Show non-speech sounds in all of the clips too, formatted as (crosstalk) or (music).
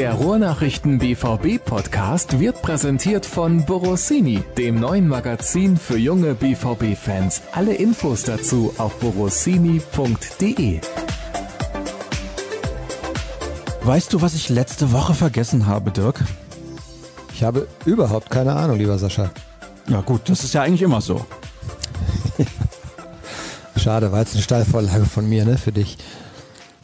Der Ruhrnachrichten BVB Podcast wird präsentiert von Borossini, dem neuen Magazin für junge BVB Fans. Alle Infos dazu auf borossini.de. Weißt du, was ich letzte Woche vergessen habe, Dirk? Ich habe überhaupt keine Ahnung, lieber Sascha. Ja gut, das ist ja eigentlich immer so. (laughs) Schade, war jetzt eine Steilvorlage von mir, ne, für dich.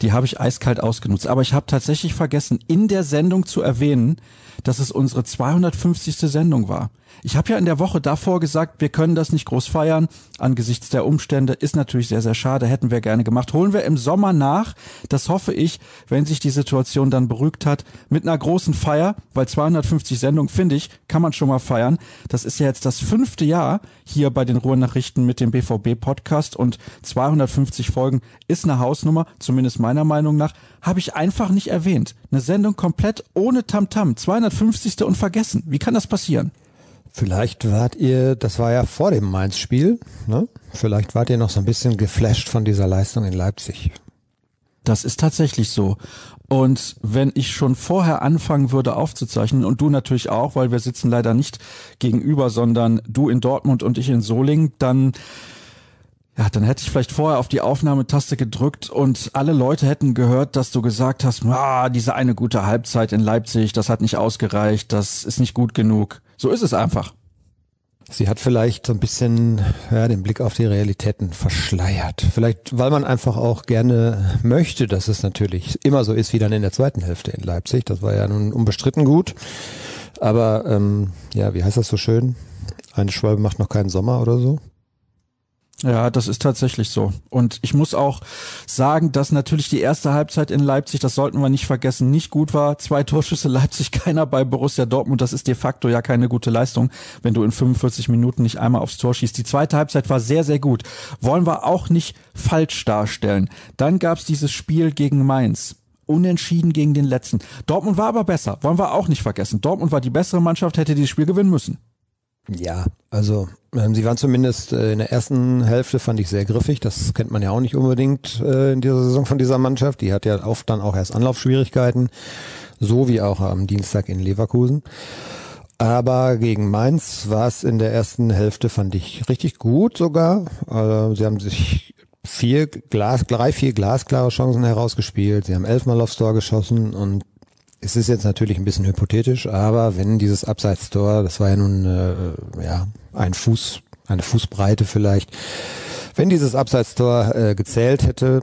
Die habe ich eiskalt ausgenutzt. Aber ich habe tatsächlich vergessen, in der Sendung zu erwähnen, dass es unsere 250. Sendung war. Ich habe ja in der Woche davor gesagt, wir können das nicht groß feiern. Angesichts der Umstände ist natürlich sehr, sehr schade, hätten wir gerne gemacht. Holen wir im Sommer nach. Das hoffe ich, wenn sich die Situation dann beruhigt hat, mit einer großen Feier, weil 250 Sendungen, finde ich, kann man schon mal feiern. Das ist ja jetzt das fünfte Jahr hier bei den Ruhrnachrichten mit dem BVB-Podcast und 250 Folgen ist eine Hausnummer, zumindest meiner Meinung nach, habe ich einfach nicht erwähnt. Eine Sendung komplett ohne Tamtam, -Tam, 250. und vergessen. Wie kann das passieren? Vielleicht wart ihr, das war ja vor dem Mainz-Spiel, ne? Vielleicht wart ihr noch so ein bisschen geflasht von dieser Leistung in Leipzig. Das ist tatsächlich so. Und wenn ich schon vorher anfangen würde aufzuzeichnen und du natürlich auch, weil wir sitzen leider nicht gegenüber, sondern du in Dortmund und ich in Solingen, dann ja, dann hätte ich vielleicht vorher auf die Aufnahmetaste gedrückt und alle Leute hätten gehört, dass du gesagt hast, ah, diese eine gute Halbzeit in Leipzig, das hat nicht ausgereicht, das ist nicht gut genug. So ist es einfach. Sie hat vielleicht so ein bisschen ja, den Blick auf die Realitäten verschleiert. Vielleicht, weil man einfach auch gerne möchte, dass es natürlich immer so ist wie dann in der zweiten Hälfte in Leipzig. Das war ja nun unbestritten gut. Aber ähm, ja, wie heißt das so schön? Eine Schwalbe macht noch keinen Sommer oder so. Ja, das ist tatsächlich so. Und ich muss auch sagen, dass natürlich die erste Halbzeit in Leipzig, das sollten wir nicht vergessen, nicht gut war. Zwei Torschüsse Leipzig, (laughs) keiner bei Borussia Dortmund. Das ist de facto ja keine gute Leistung, wenn du in 45 Minuten nicht einmal aufs Tor schießt. Die zweite Halbzeit war sehr, sehr gut. Wollen wir auch nicht falsch darstellen. Dann gab's dieses Spiel gegen Mainz unentschieden gegen den letzten. Dortmund war aber besser, wollen wir auch nicht vergessen. Dortmund war die bessere Mannschaft, hätte dieses Spiel gewinnen müssen. Ja, also ähm, sie waren zumindest äh, in der ersten Hälfte fand ich sehr griffig. Das kennt man ja auch nicht unbedingt äh, in dieser Saison von dieser Mannschaft. Die hat ja oft dann auch erst Anlaufschwierigkeiten, so wie auch am Dienstag in Leverkusen. Aber gegen Mainz war es in der ersten Hälfte fand ich richtig gut sogar. Also sie haben sich vier Glas, drei, vier glasklare Chancen herausgespielt. Sie haben elfmal aufs Tor geschossen und es ist jetzt natürlich ein bisschen hypothetisch, aber wenn dieses Abseitstor, das war ja nun äh, ja ein Fuß, eine Fußbreite vielleicht, wenn dieses Abseitstor äh, gezählt hätte,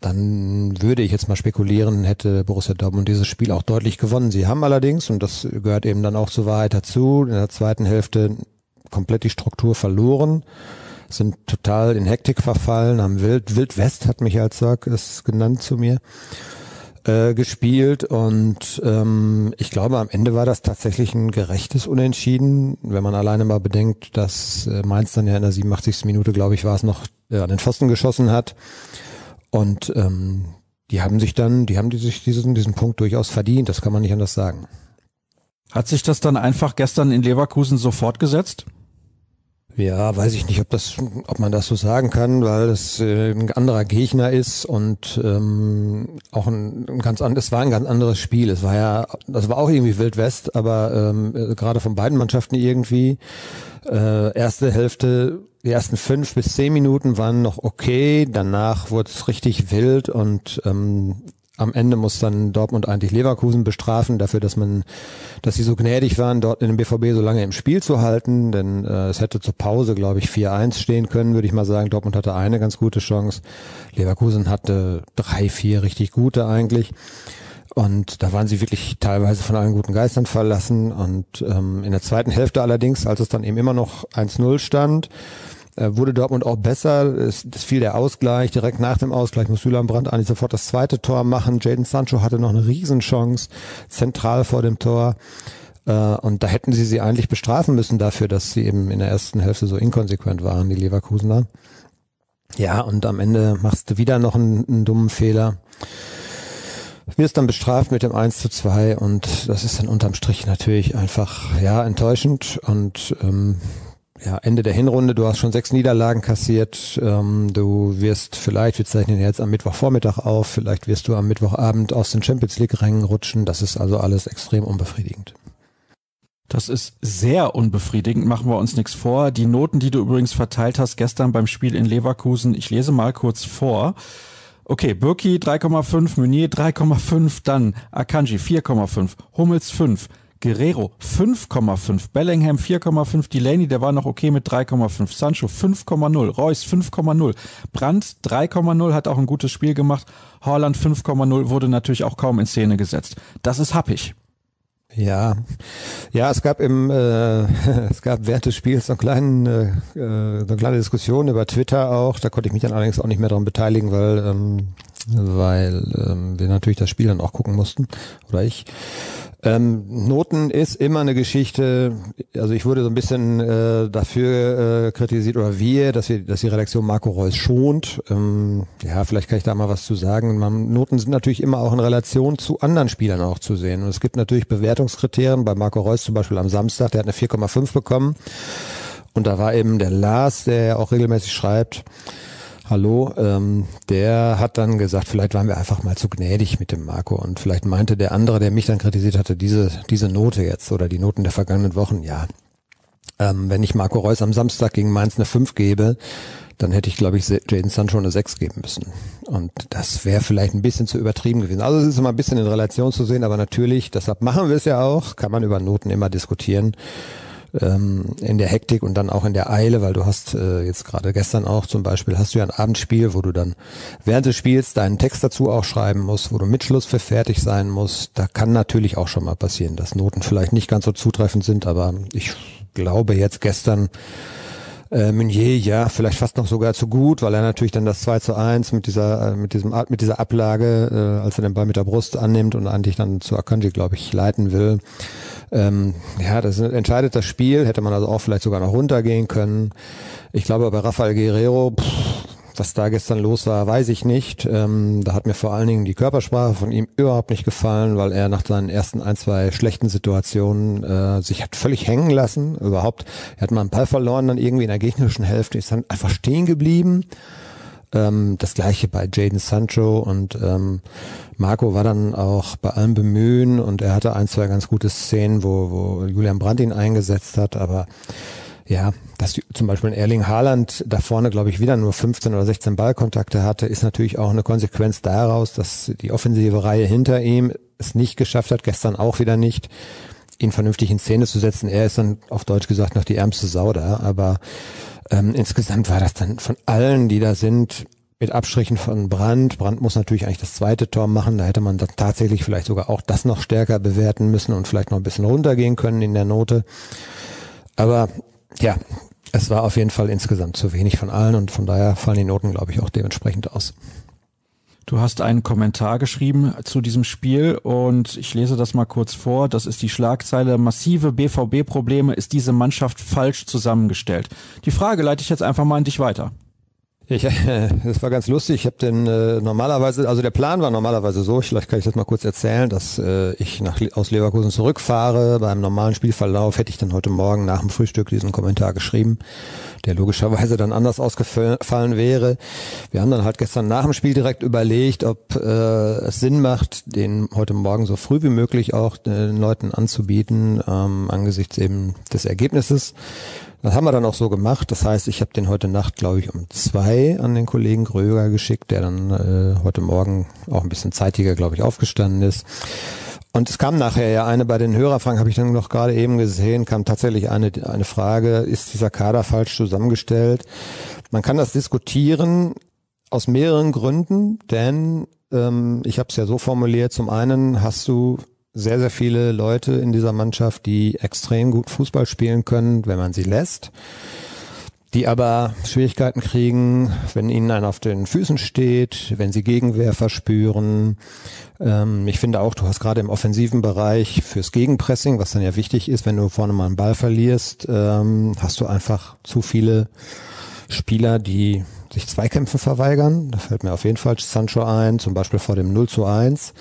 dann würde ich jetzt mal spekulieren, hätte Borussia Dortmund dieses Spiel auch deutlich gewonnen. Sie haben allerdings, und das gehört eben dann auch zur Wahrheit dazu, in der zweiten Hälfte komplett die Struktur verloren, sind total in Hektik verfallen, haben Wild, Wild West hat Michael Zorg es genannt zu mir äh, gespielt und ähm, ich glaube, am Ende war das tatsächlich ein gerechtes Unentschieden, wenn man alleine mal bedenkt, dass äh, Mainz dann ja in der 87. Minute, glaube ich, war es noch äh, an den Pfosten geschossen hat und ähm, die haben sich dann, die haben die sich diesen, diesen Punkt durchaus verdient, das kann man nicht anders sagen. Hat sich das dann einfach gestern in Leverkusen so fortgesetzt? Ja, weiß ich nicht, ob das, ob man das so sagen kann, weil es äh, ein anderer Gegner ist und ähm, auch ein, ein ganz anderes, es war ein ganz anderes Spiel. Es war ja, das war auch irgendwie Wild West, aber ähm, äh, gerade von beiden Mannschaften irgendwie. Äh, erste Hälfte, die ersten fünf bis zehn Minuten waren noch okay, danach wurde es richtig wild und ähm, am Ende muss dann Dortmund eigentlich Leverkusen bestrafen dafür, dass man, dass sie so gnädig waren, dort in dem BVB so lange im Spiel zu halten, denn äh, es hätte zur Pause, glaube ich, 4-1 stehen können, würde ich mal sagen. Dortmund hatte eine ganz gute Chance. Leverkusen hatte drei, vier richtig gute eigentlich. Und da waren sie wirklich teilweise von allen guten Geistern verlassen. Und ähm, in der zweiten Hälfte allerdings, als es dann eben immer noch 1-0 stand, wurde Dortmund auch besser. Es, es fiel der Ausgleich. Direkt nach dem Ausgleich muss Julian Brandt eigentlich sofort das zweite Tor machen. Jaden Sancho hatte noch eine Riesenchance zentral vor dem Tor. Äh, und da hätten sie sie eigentlich bestrafen müssen dafür, dass sie eben in der ersten Hälfte so inkonsequent waren, die Leverkusener. Ja, und am Ende machst du wieder noch einen, einen dummen Fehler wirst dann bestraft mit dem 1 zu 2 und das ist dann unterm Strich natürlich einfach ja enttäuschend und ähm, ja, Ende der Hinrunde, du hast schon sechs Niederlagen kassiert, ähm, du wirst vielleicht, wir zeichnen jetzt am Mittwochvormittag auf, vielleicht wirst du am Mittwochabend aus den Champions League Rängen rutschen, das ist also alles extrem unbefriedigend. Das ist sehr unbefriedigend, machen wir uns nichts vor. Die Noten, die du übrigens verteilt hast gestern beim Spiel in Leverkusen, ich lese mal kurz vor. Okay, Birki 3,5, Meunier 3,5, dann Akanji 4,5, Hummels 5, Guerrero 5,5, Bellingham 4,5, Delaney, der war noch okay mit 3,5, Sancho 5,0, Reus 5,0, Brandt 3,0, hat auch ein gutes Spiel gemacht, Haaland 5,0, wurde natürlich auch kaum in Szene gesetzt. Das ist happig. Ja, ja, es gab im, äh, (laughs) es gab während des Spiels so, einen kleinen, äh, äh, so eine kleine Diskussion über Twitter auch. Da konnte ich mich dann allerdings auch nicht mehr daran beteiligen, weil, ähm, weil ähm, wir natürlich das Spiel dann auch gucken mussten oder ich. Ähm, Noten ist immer eine Geschichte, also ich wurde so ein bisschen äh, dafür äh, kritisiert oder wir, dass wir, dass die Redaktion Marco Reus schont. Ähm, ja, vielleicht kann ich da mal was zu sagen. Man, Noten sind natürlich immer auch in Relation zu anderen Spielern auch zu sehen. Und es gibt natürlich Bewertungskriterien. Bei Marco Reus zum Beispiel am Samstag, der hat eine 4,5 bekommen. Und da war eben der Lars, der auch regelmäßig schreibt, Hallo, ähm, der hat dann gesagt, vielleicht waren wir einfach mal zu gnädig mit dem Marco und vielleicht meinte der andere, der mich dann kritisiert hatte, diese, diese Note jetzt oder die Noten der vergangenen Wochen, ja. Ähm, wenn ich Marco Reus am Samstag gegen Mainz eine 5 gebe, dann hätte ich, glaube ich, Jaden Sancho eine 6 geben müssen. Und das wäre vielleicht ein bisschen zu übertrieben gewesen. Also es ist immer ein bisschen in Relation zu sehen, aber natürlich, deshalb machen wir es ja auch, kann man über Noten immer diskutieren ähm, in der Hektik und dann auch in der Eile, weil du hast äh, jetzt gerade gestern auch zum Beispiel, hast du ja ein Abendspiel, wo du dann während des Spiels deinen Text dazu auch schreiben musst, wo du mit Schluss für fertig sein musst. Da kann natürlich auch schon mal passieren, dass Noten vielleicht nicht ganz so zutreffend sind, aber ich glaube jetzt gestern äh, Meunier, ja, vielleicht fast noch sogar zu gut, weil er natürlich dann das 2 zu 1 mit dieser, äh, mit diesem, mit dieser Ablage, äh, als er den Ball mit der Brust annimmt und eigentlich dann zu Akanji, glaube ich, leiten will, ähm, ja, das entscheidet das Spiel, hätte man also auch vielleicht sogar noch runtergehen können. Ich glaube, bei Rafael Guerrero, pff, was da gestern los war, weiß ich nicht. Ähm, da hat mir vor allen Dingen die Körpersprache von ihm überhaupt nicht gefallen, weil er nach seinen ersten ein, zwei schlechten Situationen äh, sich hat völlig hängen lassen. Überhaupt, er hat mal einen Ball verloren, dann irgendwie in der gegnerischen Hälfte ist dann einfach stehen geblieben. Ähm, das gleiche bei Jaden Sancho und ähm, Marco war dann auch bei allem Bemühen und er hatte ein, zwei ganz gute Szenen, wo, wo Julian Brandt ihn eingesetzt hat, aber ja, dass zum Beispiel Erling Haaland da vorne, glaube ich, wieder nur 15 oder 16 Ballkontakte hatte, ist natürlich auch eine Konsequenz daraus, dass die offensive Reihe hinter ihm es nicht geschafft hat, gestern auch wieder nicht, ihn vernünftig in Szene zu setzen. Er ist dann auf Deutsch gesagt noch die ärmste Sau da, aber ähm, insgesamt war das dann von allen, die da sind, mit Abstrichen von Brand. Brand muss natürlich eigentlich das zweite Tor machen. Da hätte man dann tatsächlich vielleicht sogar auch das noch stärker bewerten müssen und vielleicht noch ein bisschen runtergehen können in der Note. Aber ja, es war auf jeden Fall insgesamt zu wenig von allen und von daher fallen die Noten, glaube ich, auch dementsprechend aus. Du hast einen Kommentar geschrieben zu diesem Spiel und ich lese das mal kurz vor. Das ist die Schlagzeile. Massive BVB-Probleme ist diese Mannschaft falsch zusammengestellt. Die Frage leite ich jetzt einfach mal an dich weiter. Ich, äh, (laughs) das war ganz lustig. Ich habe den äh, normalerweise, also der Plan war normalerweise so, vielleicht kann ich das mal kurz erzählen, dass äh, ich nach, aus Leverkusen zurückfahre. Beim normalen Spielverlauf hätte ich dann heute Morgen nach dem Frühstück diesen Kommentar geschrieben, der logischerweise dann anders ausgefallen wäre. Wir haben dann halt gestern nach dem Spiel direkt überlegt, ob äh, es Sinn macht, den heute Morgen so früh wie möglich auch den Leuten anzubieten, ähm, angesichts eben des Ergebnisses. Das haben wir dann auch so gemacht. Das heißt, ich habe den heute Nacht, glaube ich, um zwei an den Kollegen Gröger geschickt, der dann äh, heute Morgen auch ein bisschen zeitiger, glaube ich, aufgestanden ist. Und es kam nachher ja eine bei den Hörerfragen, habe ich dann noch gerade eben gesehen, kam tatsächlich eine, eine Frage, ist dieser Kader falsch zusammengestellt? Man kann das diskutieren aus mehreren Gründen, denn ähm, ich habe es ja so formuliert, zum einen hast du sehr, sehr viele Leute in dieser Mannschaft, die extrem gut Fußball spielen können, wenn man sie lässt, die aber Schwierigkeiten kriegen, wenn ihnen einer auf den Füßen steht, wenn sie Gegenwehr verspüren. Ähm, ich finde auch, du hast gerade im offensiven Bereich fürs Gegenpressing, was dann ja wichtig ist, wenn du vorne mal einen Ball verlierst, ähm, hast du einfach zu viele Spieler, die sich Zweikämpfen verweigern. Da fällt mir auf jeden Fall Sancho ein, zum Beispiel vor dem 0 zu 1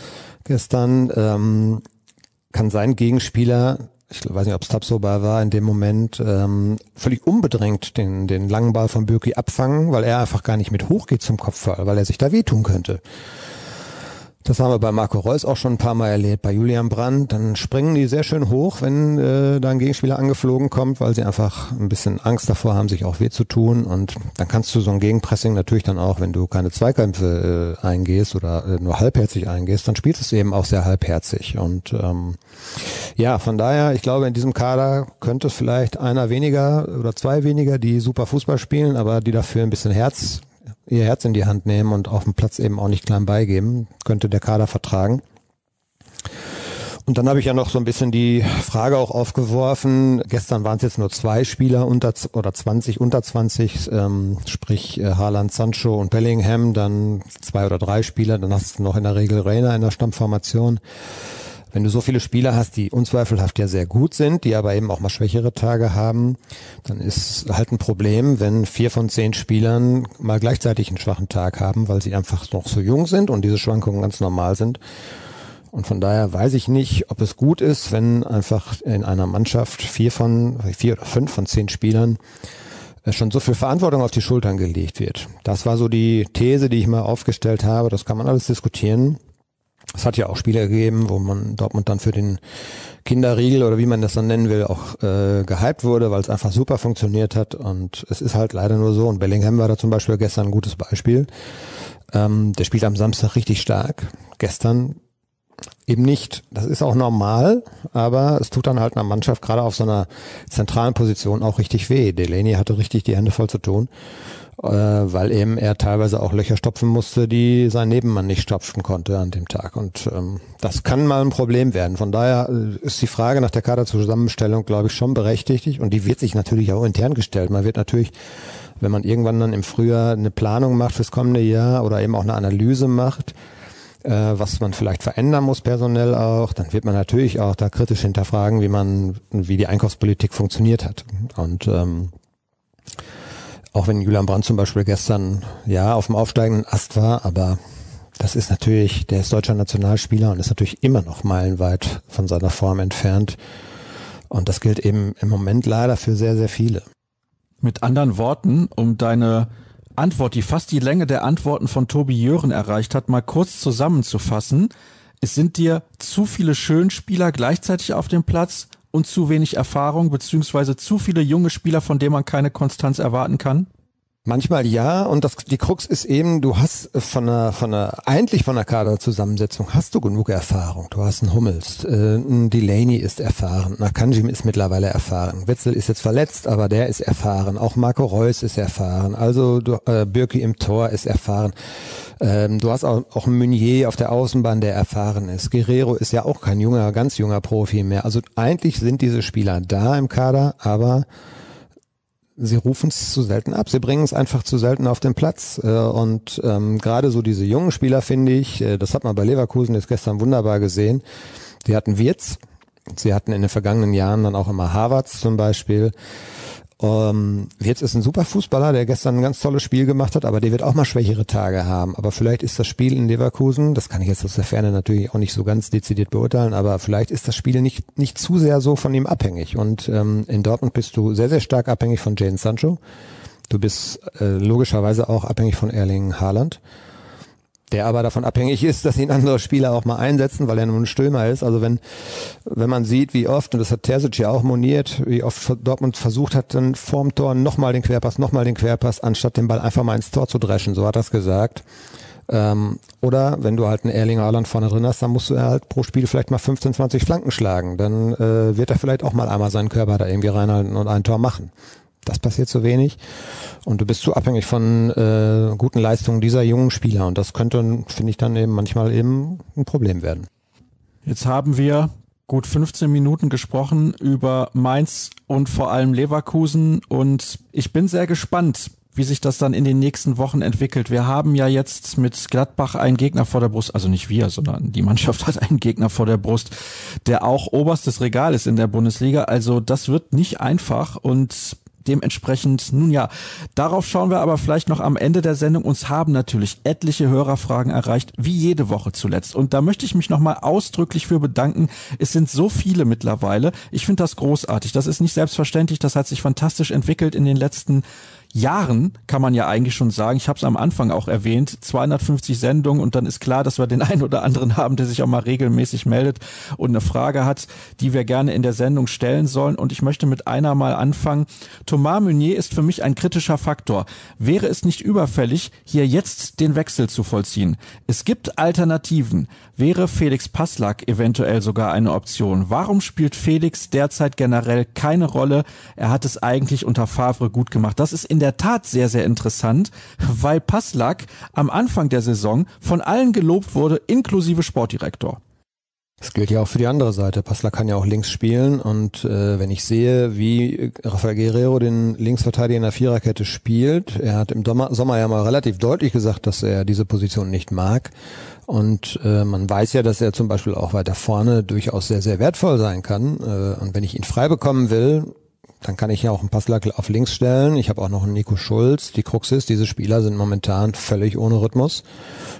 gestern, ähm, kann sein Gegenspieler ich weiß nicht, ob es Tapsoba war, in dem Moment ähm, völlig unbedrängt den, den langen Ball von Bürki abfangen, weil er einfach gar nicht mit hochgeht zum Kopfball, weil er sich da wehtun könnte. Das haben wir bei Marco Reus auch schon ein paar Mal erlebt, bei Julian Brandt. Dann springen die sehr schön hoch, wenn äh, da ein Gegenspieler angeflogen kommt, weil sie einfach ein bisschen Angst davor haben, sich auch weh zu tun. Und dann kannst du so ein Gegenpressing natürlich dann auch, wenn du keine Zweikämpfe äh, eingehst oder äh, nur halbherzig eingehst, dann spielst du es eben auch sehr halbherzig. Und ähm, ja, von daher, ich glaube, in diesem Kader könnte es vielleicht einer weniger oder zwei weniger, die super Fußball spielen, aber die dafür ein bisschen Herz ihr Herz in die Hand nehmen und auf dem Platz eben auch nicht klein beigeben, könnte der Kader vertragen. Und dann habe ich ja noch so ein bisschen die Frage auch aufgeworfen. Gestern waren es jetzt nur zwei Spieler unter oder 20 unter 20, ähm, sprich äh, Haaland, Sancho und Bellingham, dann zwei oder drei Spieler, dann hast du noch in der Regel Rainer in der Stammformation wenn du so viele Spieler hast, die unzweifelhaft ja sehr gut sind, die aber eben auch mal schwächere Tage haben, dann ist halt ein Problem, wenn vier von zehn Spielern mal gleichzeitig einen schwachen Tag haben, weil sie einfach noch so jung sind und diese Schwankungen ganz normal sind. Und von daher weiß ich nicht, ob es gut ist, wenn einfach in einer Mannschaft vier von, vier oder fünf von zehn Spielern äh, schon so viel Verantwortung auf die Schultern gelegt wird. Das war so die These, die ich mal aufgestellt habe. Das kann man alles diskutieren. Es hat ja auch Spieler gegeben, wo man Dortmund dann für den Kinderriegel oder wie man das dann nennen will, auch äh, gehypt wurde, weil es einfach super funktioniert hat. Und es ist halt leider nur so. Und Bellingham war da zum Beispiel gestern ein gutes Beispiel. Ähm, der spielt am Samstag richtig stark. Gestern eben nicht. Das ist auch normal, aber es tut dann halt einer Mannschaft gerade auf so einer zentralen Position auch richtig weh. Delaney hatte richtig die Hände voll zu tun äh, weil eben er teilweise auch Löcher stopfen musste, die sein Nebenmann nicht stopfen konnte an dem Tag. Und ähm, das kann mal ein Problem werden. Von daher äh, ist die Frage nach der Kaderzusammenstellung, glaube ich, schon berechtigt und die wird sich natürlich auch intern gestellt. Man wird natürlich wenn man irgendwann dann im Frühjahr eine Planung macht fürs kommende Jahr oder eben auch eine Analyse macht, äh, was man vielleicht verändern muss personell auch, dann wird man natürlich auch da kritisch hinterfragen, wie man, wie die Einkaufspolitik funktioniert hat. Und ähm, auch wenn Julian Brandt zum Beispiel gestern ja auf dem aufsteigenden Ast war, aber das ist natürlich, der ist deutscher Nationalspieler und ist natürlich immer noch meilenweit von seiner Form entfernt. Und das gilt eben im Moment leider für sehr, sehr viele. Mit anderen Worten, um deine Antwort, die fast die Länge der Antworten von Tobi Jören erreicht hat, mal kurz zusammenzufassen. Es sind dir zu viele Schönspieler gleichzeitig auf dem Platz und zu wenig Erfahrung, beziehungsweise zu viele junge Spieler, von denen man keine Konstanz erwarten kann? Manchmal ja, und das, die Krux ist eben, du hast von einer, von einer, eigentlich von der Kaderzusammensetzung hast du genug Erfahrung. Du hast einen Hummels, äh, ein Delaney ist erfahren, Nakanjim ist mittlerweile erfahren, Wetzel ist jetzt verletzt, aber der ist erfahren, auch Marco Reus ist erfahren, also du, äh, Birki im Tor ist erfahren. Ähm, du hast auch, auch einen Meunier auf der Außenbahn, der erfahren ist. Guerrero ist ja auch kein junger, ganz junger Profi mehr. Also eigentlich sind diese Spieler da im Kader, aber sie rufen es zu selten ab. Sie bringen es einfach zu selten auf den Platz. Äh, und ähm, gerade so diese jungen Spieler finde ich, äh, das hat man bei Leverkusen jetzt gestern wunderbar gesehen. Die hatten Wirtz, sie hatten in den vergangenen Jahren dann auch immer Harvards zum Beispiel. Ähm, jetzt ist ein super Fußballer, der gestern ein ganz tolles Spiel gemacht hat, aber der wird auch mal schwächere Tage haben. Aber vielleicht ist das Spiel in Leverkusen, das kann ich jetzt aus der Ferne natürlich auch nicht so ganz dezidiert beurteilen, aber vielleicht ist das Spiel nicht, nicht zu sehr so von ihm abhängig. Und ähm, in Dortmund bist du sehr, sehr stark abhängig von Jane Sancho. Du bist äh, logischerweise auch abhängig von Erling Haaland der aber davon abhängig ist, dass ihn andere Spieler auch mal einsetzen, weil er nun ein Stürmer ist. Also wenn, wenn man sieht, wie oft, und das hat Terzic ja auch moniert, wie oft Dortmund versucht hat, dann vorm Tor nochmal den Querpass, nochmal den Querpass, anstatt den Ball einfach mal ins Tor zu dreschen, so hat er es gesagt. Ähm, oder wenn du halt einen Erling Haaland vorne drin hast, dann musst du halt pro Spiel vielleicht mal 15, 20 Flanken schlagen. Dann äh, wird er vielleicht auch mal einmal seinen Körper da irgendwie reinhalten und ein Tor machen. Das passiert zu wenig. Und du bist zu abhängig von äh, guten Leistungen dieser jungen Spieler. Und das könnte, finde ich, dann eben manchmal eben ein Problem werden. Jetzt haben wir gut 15 Minuten gesprochen über Mainz und vor allem Leverkusen. Und ich bin sehr gespannt, wie sich das dann in den nächsten Wochen entwickelt. Wir haben ja jetzt mit Gladbach einen Gegner vor der Brust, also nicht wir, sondern die Mannschaft (laughs) hat einen Gegner vor der Brust, der auch oberstes Regal ist in der Bundesliga. Also das wird nicht einfach und Dementsprechend, nun ja, darauf schauen wir aber vielleicht noch am Ende der Sendung. Uns haben natürlich etliche Hörerfragen erreicht, wie jede Woche zuletzt. Und da möchte ich mich nochmal ausdrücklich für bedanken. Es sind so viele mittlerweile. Ich finde das großartig. Das ist nicht selbstverständlich. Das hat sich fantastisch entwickelt in den letzten Jahren, kann man ja eigentlich schon sagen. Ich habe es am Anfang auch erwähnt, 250 Sendungen und dann ist klar, dass wir den (laughs) einen oder anderen haben, der sich auch mal regelmäßig meldet und eine Frage hat, die wir gerne in der Sendung stellen sollen. Und ich möchte mit einer mal anfangen. Thomas Meunier ist für mich ein kritischer Faktor. Wäre es nicht überfällig, hier jetzt den Wechsel zu vollziehen? Es gibt Alternativen. Wäre Felix Passlack eventuell sogar eine Option? Warum spielt Felix derzeit generell keine Rolle? Er hat es eigentlich unter Favre gut gemacht. Das ist in in der Tat sehr, sehr interessant, weil Passlack am Anfang der Saison von allen gelobt wurde, inklusive Sportdirektor. Das gilt ja auch für die andere Seite. Passler kann ja auch links spielen und äh, wenn ich sehe, wie Rafael Guerrero den Linksverteidiger in der Viererkette spielt, er hat im Sommer, ja mal relativ deutlich gesagt, dass er diese Position nicht mag und äh, man weiß ja, dass er zum Beispiel auch weiter vorne durchaus sehr, sehr wertvoll sein kann äh, und wenn ich ihn frei bekommen will, dann kann ich ja auch einen Passlack auf links stellen. Ich habe auch noch einen Nico Schulz. Die Krux ist, diese Spieler sind momentan völlig ohne Rhythmus.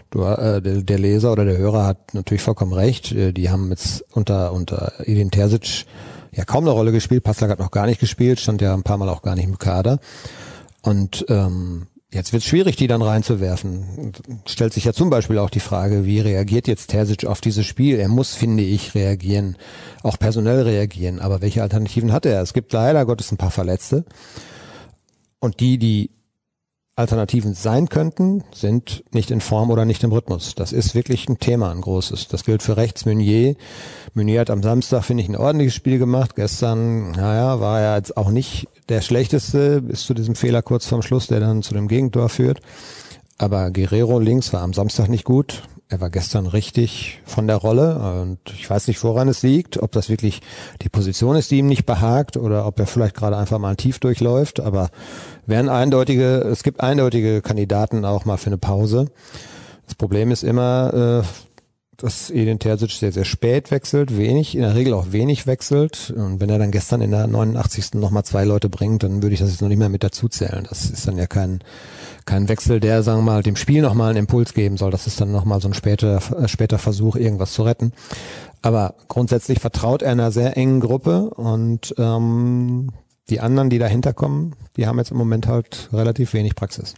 Du, äh, der, der, Leser oder der Hörer hat natürlich vollkommen recht. Äh, die haben jetzt unter, unter Edin Terzic ja kaum eine Rolle gespielt. Passlack hat noch gar nicht gespielt, stand ja ein paar Mal auch gar nicht im Kader. Und ähm, Jetzt wird es schwierig, die dann reinzuwerfen. Stellt sich ja zum Beispiel auch die Frage, wie reagiert jetzt Terzic auf dieses Spiel? Er muss, finde ich, reagieren, auch personell reagieren. Aber welche Alternativen hat er? Es gibt leider Gottes ein paar Verletzte. Und die, die Alternativen sein könnten, sind nicht in Form oder nicht im Rhythmus. Das ist wirklich ein Thema, ein großes. Das gilt für rechts Meunier. Meunier hat am Samstag, finde ich, ein ordentliches Spiel gemacht. Gestern, naja, war er jetzt auch nicht der schlechteste, bis zu diesem Fehler kurz vorm Schluss, der dann zu dem Gegentor führt. Aber Guerrero links war am Samstag nicht gut. Er war gestern richtig von der Rolle und ich weiß nicht, woran es liegt, ob das wirklich die Position ist, die ihm nicht behagt oder ob er vielleicht gerade einfach mal tief durchläuft, aber werden eindeutige, es gibt eindeutige Kandidaten auch mal für eine Pause. Das Problem ist immer, äh, dass Edin Terzic sehr, sehr spät wechselt, wenig, in der Regel auch wenig wechselt. Und wenn er dann gestern in der 89. nochmal zwei Leute bringt, dann würde ich das jetzt noch nicht mehr mit dazu zählen. Das ist dann ja kein, kein Wechsel, der, sagen wir mal, dem Spiel nochmal einen Impuls geben soll. Das ist dann nochmal so ein später, äh, später Versuch, irgendwas zu retten. Aber grundsätzlich vertraut er einer sehr engen Gruppe und ähm, die anderen, die dahinter kommen, die haben jetzt im Moment halt relativ wenig Praxis.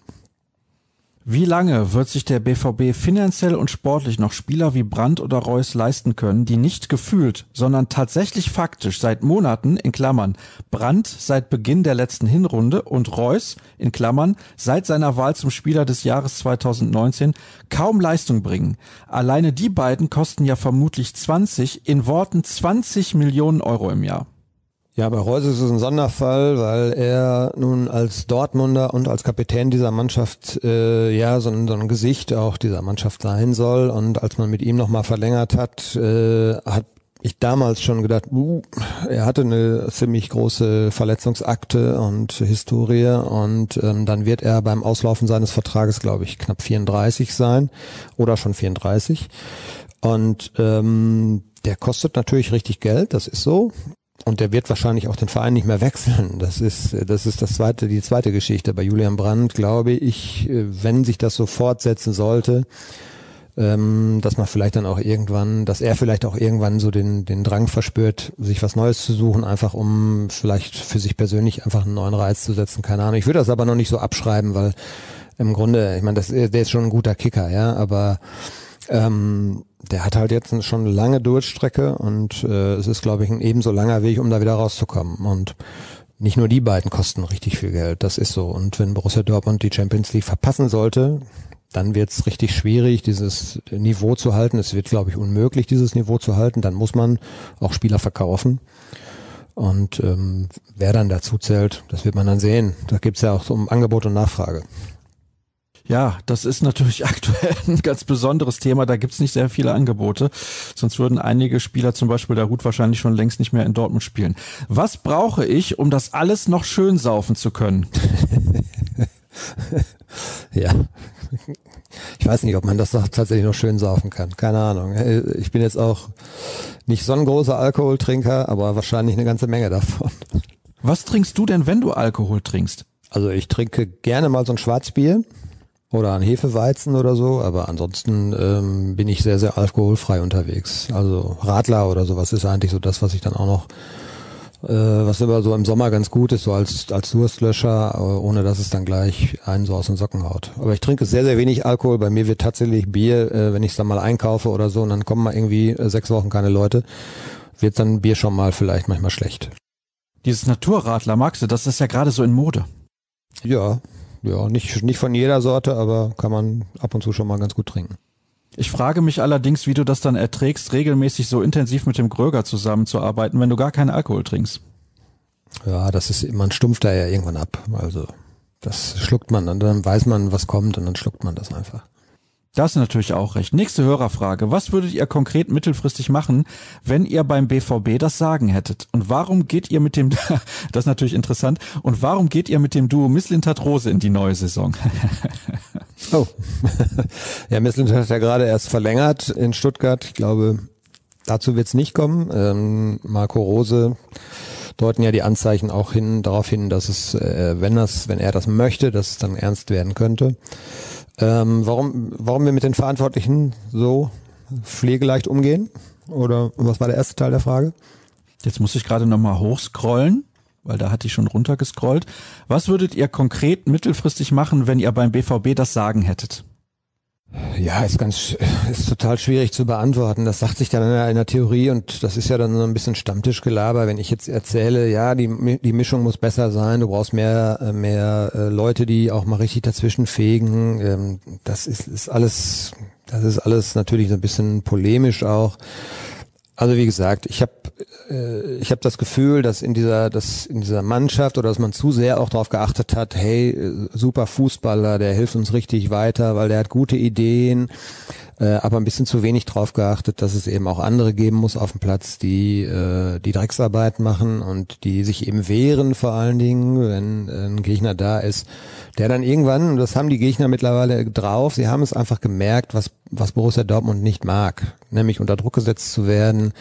Wie lange wird sich der BVB finanziell und sportlich noch Spieler wie Brandt oder Reus leisten können, die nicht gefühlt, sondern tatsächlich faktisch seit Monaten in Klammern Brandt seit Beginn der letzten Hinrunde und Reus in Klammern seit seiner Wahl zum Spieler des Jahres 2019 kaum Leistung bringen? Alleine die beiden kosten ja vermutlich 20, in Worten 20 Millionen Euro im Jahr. Ja, bei Reus ist es ein Sonderfall, weil er nun als Dortmunder und als Kapitän dieser Mannschaft äh, ja so ein, so ein Gesicht auch dieser Mannschaft sein soll. Und als man mit ihm nochmal verlängert hat, äh, hat ich damals schon gedacht, uh, er hatte eine ziemlich große Verletzungsakte und Historie und ähm, dann wird er beim Auslaufen seines Vertrages, glaube ich, knapp 34 sein oder schon 34. Und ähm, der kostet natürlich richtig Geld, das ist so. Und der wird wahrscheinlich auch den Verein nicht mehr wechseln. Das ist, das ist das zweite, die zweite Geschichte. Bei Julian Brandt glaube ich, wenn sich das so fortsetzen sollte, ähm, dass man vielleicht dann auch irgendwann, dass er vielleicht auch irgendwann so den, den Drang verspürt, sich was Neues zu suchen, einfach um vielleicht für sich persönlich einfach einen neuen Reiz zu setzen. Keine Ahnung. Ich würde das aber noch nicht so abschreiben, weil im Grunde, ich meine, das, der ist schon ein guter Kicker, ja, aber ähm, der hat halt jetzt schon eine lange Durchstrecke und äh, es ist, glaube ich, ein ebenso langer Weg, um da wieder rauszukommen. Und nicht nur die beiden kosten richtig viel Geld, das ist so. Und wenn Borussia Dortmund die Champions League verpassen sollte, dann wird es richtig schwierig, dieses Niveau zu halten. Es wird, glaube ich, unmöglich, dieses Niveau zu halten. Dann muss man auch Spieler verkaufen. Und ähm, wer dann dazu zählt, das wird man dann sehen. Da gibt es ja auch so um Angebot und Nachfrage. Ja, das ist natürlich (laughs) aktuell ein ganz besonderes Thema. Da gibt's nicht sehr viele Angebote. Sonst würden einige Spieler, zum Beispiel der Hut, wahrscheinlich schon längst nicht mehr in Dortmund spielen. Was brauche ich, um das alles noch schön saufen zu können? (laughs) ja. Ich weiß nicht, ob man das tatsächlich noch schön saufen kann. Keine Ahnung. Ich bin jetzt auch nicht so ein großer Alkoholtrinker, aber wahrscheinlich eine ganze Menge davon. Was trinkst du denn, wenn du Alkohol trinkst? Also ich trinke gerne mal so ein Schwarzbier oder ein Hefeweizen oder so, aber ansonsten ähm, bin ich sehr, sehr alkoholfrei unterwegs. Also Radler oder sowas ist eigentlich so das, was ich dann auch noch, äh, was immer so im Sommer ganz gut ist, so als, als Durstlöscher, ohne dass es dann gleich einen so aus den Socken haut. Aber ich trinke sehr, sehr wenig Alkohol. Bei mir wird tatsächlich Bier, äh, wenn ich es dann mal einkaufe oder so, und dann kommen mal irgendwie äh, sechs Wochen keine Leute, wird dann Bier schon mal vielleicht manchmal schlecht. Dieses Naturradler, magst du, das ist ja gerade so in Mode. Ja, ja, nicht, nicht von jeder Sorte, aber kann man ab und zu schon mal ganz gut trinken. Ich frage mich allerdings, wie du das dann erträgst, regelmäßig so intensiv mit dem Gröger zusammenzuarbeiten, wenn du gar keinen Alkohol trinkst. Ja, das ist, man stumpft da ja irgendwann ab. Also, das schluckt man, und dann weiß man, was kommt und dann schluckt man das einfach. Das ist natürlich auch recht. Nächste Hörerfrage. Was würdet ihr konkret mittelfristig machen, wenn ihr beim BVB das Sagen hättet? Und warum geht ihr mit dem, (laughs) das ist natürlich interessant, und warum geht ihr mit dem Duo Misslintat Rose in die neue Saison? (laughs) oh. (laughs) ja, Misslintat hat ja gerade erst verlängert in Stuttgart. Ich glaube, dazu wird es nicht kommen. Ähm, Marco Rose deuten ja die Anzeichen auch hin, darauf hin, dass es, äh, wenn das, wenn er das möchte, dass es dann ernst werden könnte. Ähm, warum, warum wir mit den Verantwortlichen so pflegeleicht umgehen? Oder was war der erste Teil der Frage? Jetzt muss ich gerade nochmal hochscrollen, weil da hatte ich schon runtergescrollt. Was würdet ihr konkret mittelfristig machen, wenn ihr beim BVB das Sagen hättet? Ja, ist ganz, ist total schwierig zu beantworten. Das sagt sich dann in der, Theorie und das ist ja dann so ein bisschen Stammtischgelaber. Wenn ich jetzt erzähle, ja, die, die Mischung muss besser sein, du brauchst mehr, äh, mehr äh, Leute, die auch mal richtig dazwischen fegen. Ähm, das ist, ist alles, das ist alles natürlich so ein bisschen polemisch auch. Also wie gesagt, ich habe äh, ich habe das Gefühl, dass in dieser dass in dieser Mannschaft oder dass man zu sehr auch darauf geachtet hat, hey, äh, super Fußballer, der hilft uns richtig weiter, weil der hat gute Ideen, äh, aber ein bisschen zu wenig drauf geachtet, dass es eben auch andere geben muss auf dem Platz, die äh, die Drecksarbeit machen und die sich eben wehren vor allen Dingen, wenn ein Gegner da ist, der dann irgendwann, und das haben die Gegner mittlerweile drauf, sie haben es einfach gemerkt, was was Borussia Dortmund nicht mag, nämlich unter Druck gesetzt zu werden,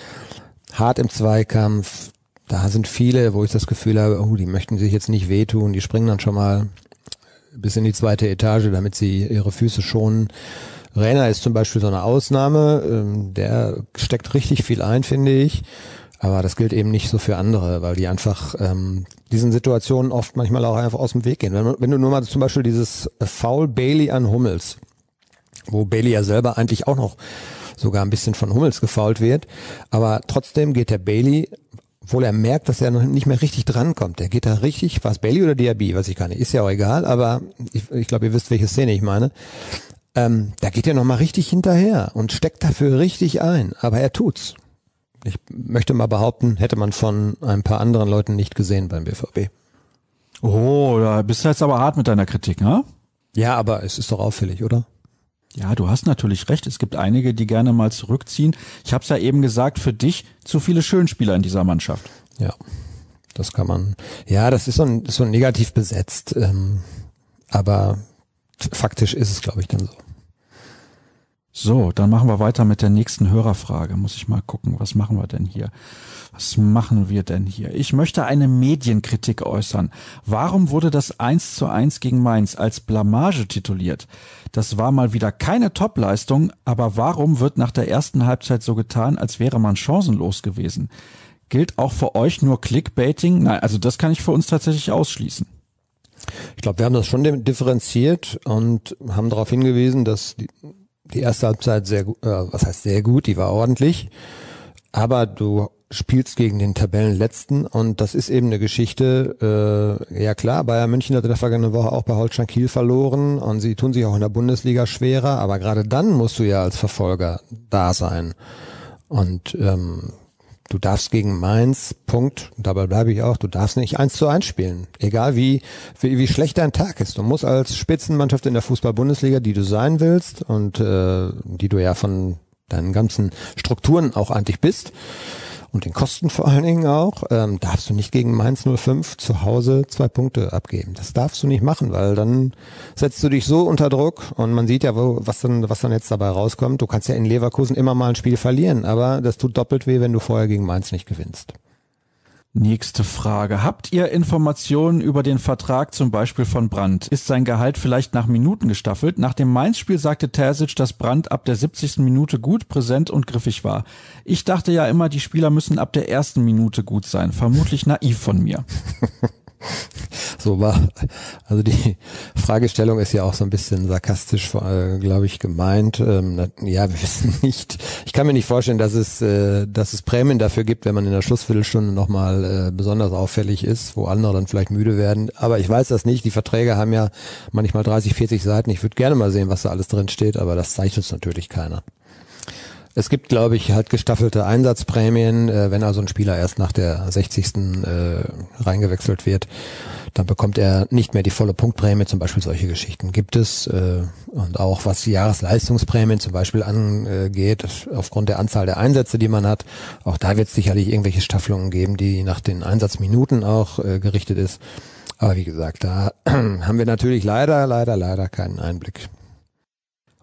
hart im Zweikampf. Da sind viele, wo ich das Gefühl habe, oh, die möchten sich jetzt nicht wehtun, die springen dann schon mal bis in die zweite Etage, damit sie ihre Füße schonen. Rainer ist zum Beispiel so eine Ausnahme, ähm, der steckt richtig viel ein, finde ich. Aber das gilt eben nicht so für andere, weil die einfach ähm, diesen Situationen oft manchmal auch einfach aus dem Weg gehen. Wenn, wenn du nur mal zum Beispiel dieses Foul Bailey an Hummels, wo Bailey ja selber eigentlich auch noch sogar ein bisschen von Hummels gefault wird, aber trotzdem geht der Bailey obwohl er merkt, dass er noch nicht mehr richtig drankommt. Der geht da richtig, war es Bailey oder Diaby, weiß ich gar nicht, ist ja auch egal, aber ich, ich glaube, ihr wisst, welche Szene ich meine ähm, da geht er nochmal richtig hinterher und steckt dafür richtig ein. Aber er tut's. Ich möchte mal behaupten, hätte man von ein paar anderen Leuten nicht gesehen beim BVB. Oh, da bist du jetzt aber hart mit deiner Kritik, ne? Ja, aber es ist doch auffällig, oder? Ja, du hast natürlich recht. Es gibt einige, die gerne mal zurückziehen. Ich habe es ja eben gesagt, für dich zu viele Schönspieler in dieser Mannschaft. Ja, das kann man. Ja, das ist so, ein, so negativ besetzt. Ähm, aber faktisch ist es, glaube ich, dann so. So, dann machen wir weiter mit der nächsten Hörerfrage. Muss ich mal gucken, was machen wir denn hier? Was machen wir denn hier? Ich möchte eine Medienkritik äußern. Warum wurde das 1 zu 1 gegen Mainz als Blamage tituliert? Das war mal wieder keine Topleistung, aber warum wird nach der ersten Halbzeit so getan, als wäre man chancenlos gewesen? Gilt auch für euch nur Clickbaiting? Nein, also das kann ich für uns tatsächlich ausschließen. Ich glaube, wir haben das schon differenziert und haben darauf hingewiesen, dass die, die erste Halbzeit sehr gut, äh, was heißt sehr gut, die war ordentlich, aber du spielst gegen den Tabellenletzten und das ist eben eine Geschichte, äh, ja klar, Bayern München hatte in der vergangenen Woche auch bei Holstein Kiel verloren und sie tun sich auch in der Bundesliga schwerer, aber gerade dann musst du ja als Verfolger da sein. Und ähm, du darfst gegen Mainz, Punkt, dabei bleibe ich auch, du darfst nicht eins zu eins spielen. Egal wie, wie, wie schlecht dein Tag ist. Du musst als Spitzenmannschaft in der Fußball-Bundesliga, die du sein willst und äh, die du ja von deinen ganzen Strukturen auch eigentlich bist, und den Kosten vor allen Dingen auch, ähm, darfst du nicht gegen Mainz 05 zu Hause zwei Punkte abgeben. Das darfst du nicht machen, weil dann setzt du dich so unter Druck und man sieht ja, wo, was dann, was dann jetzt dabei rauskommt. Du kannst ja in Leverkusen immer mal ein Spiel verlieren, aber das tut doppelt weh, wenn du vorher gegen Mainz nicht gewinnst. Nächste Frage. Habt ihr Informationen über den Vertrag zum Beispiel von Brandt? Ist sein Gehalt vielleicht nach Minuten gestaffelt? Nach dem Mainz-Spiel sagte Terzic, dass Brandt ab der 70. Minute gut, präsent und griffig war. Ich dachte ja immer, die Spieler müssen ab der ersten Minute gut sein. Vermutlich naiv von mir. (laughs) (laughs) so war, also die Fragestellung ist ja auch so ein bisschen sarkastisch, glaube ich, gemeint. Ähm, ja, wir (laughs) wissen nicht. Ich kann mir nicht vorstellen, dass es, äh, dass es Prämien dafür gibt, wenn man in der Schlussviertelstunde nochmal äh, besonders auffällig ist, wo andere dann vielleicht müde werden. Aber ich weiß das nicht. Die Verträge haben ja manchmal 30, 40 Seiten. Ich würde gerne mal sehen, was da alles drin steht, aber das uns natürlich keiner. Es gibt, glaube ich, halt gestaffelte Einsatzprämien, äh, wenn also ein Spieler erst nach der 60. Äh, reingewechselt wird, dann bekommt er nicht mehr die volle Punktprämie, zum Beispiel solche Geschichten gibt es. Äh, und auch was die Jahresleistungsprämien zum Beispiel angeht, aufgrund der Anzahl der Einsätze, die man hat, auch da wird es sicherlich irgendwelche Staffelungen geben, die nach den Einsatzminuten auch äh, gerichtet ist. Aber wie gesagt, da (clears throat) haben wir natürlich leider, leider, leider keinen Einblick.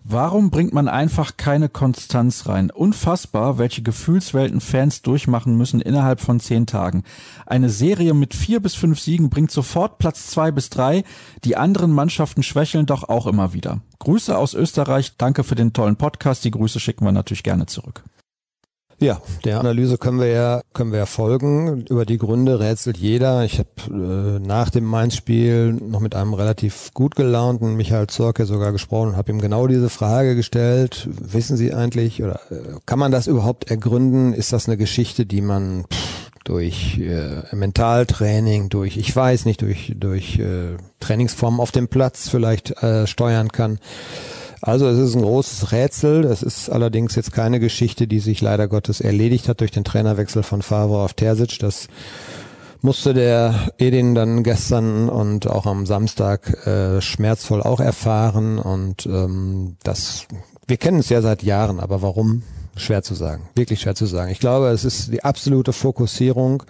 Warum bringt man einfach keine Konstanz rein? Unfassbar, welche Gefühlswelten Fans durchmachen müssen innerhalb von zehn Tagen. Eine Serie mit vier bis fünf Siegen bringt sofort Platz zwei bis drei. Die anderen Mannschaften schwächeln doch auch immer wieder. Grüße aus Österreich. Danke für den tollen Podcast. Die Grüße schicken wir natürlich gerne zurück. Ja, der Analyse können wir ja können wir ja folgen. Über die Gründe rätselt jeder. Ich habe äh, nach dem Mainz-Spiel noch mit einem relativ gut gelaunten Michael Zorke sogar gesprochen und habe ihm genau diese Frage gestellt. Wissen Sie eigentlich oder äh, kann man das überhaupt ergründen? Ist das eine Geschichte, die man pff, durch äh, Mentaltraining, durch ich weiß nicht, durch durch äh, Trainingsformen auf dem Platz vielleicht äh, steuern kann? Also es ist ein großes Rätsel. Es ist allerdings jetzt keine Geschichte, die sich leider Gottes erledigt hat durch den Trainerwechsel von Favre auf Terzic. Das musste der Edin dann gestern und auch am Samstag äh, schmerzvoll auch erfahren. Und ähm, das, wir kennen es ja seit Jahren, aber warum? Schwer zu sagen. Wirklich schwer zu sagen. Ich glaube, es ist die absolute Fokussierung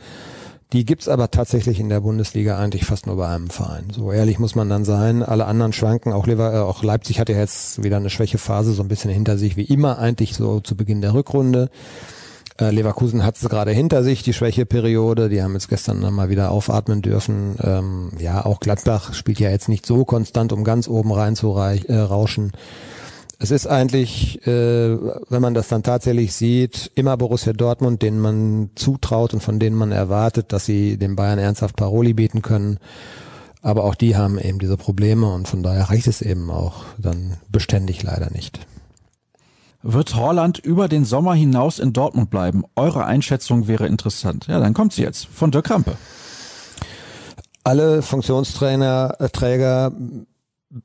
die gibt's aber tatsächlich in der Bundesliga eigentlich fast nur bei einem Verein. So ehrlich muss man dann sein. Alle anderen schwanken. Auch, Lever, äh, auch Leipzig hatte jetzt wieder eine Schwächephase so ein bisschen hinter sich, wie immer eigentlich so zu Beginn der Rückrunde. Äh, Leverkusen hat es gerade hinter sich, die Schwächeperiode. Die haben jetzt gestern mal wieder aufatmen dürfen. Ähm, ja, auch Gladbach spielt ja jetzt nicht so konstant, um ganz oben rein zu äh, rauschen. Es ist eigentlich, äh, wenn man das dann tatsächlich sieht, immer Borussia Dortmund, denen man zutraut und von denen man erwartet, dass sie den Bayern ernsthaft Paroli bieten können. Aber auch die haben eben diese Probleme und von daher reicht es eben auch dann beständig leider nicht. Wird Horland über den Sommer hinaus in Dortmund bleiben? Eure Einschätzung wäre interessant. Ja, dann kommt sie jetzt von Dirk Krampe. Alle Funktionstrainer, äh, Träger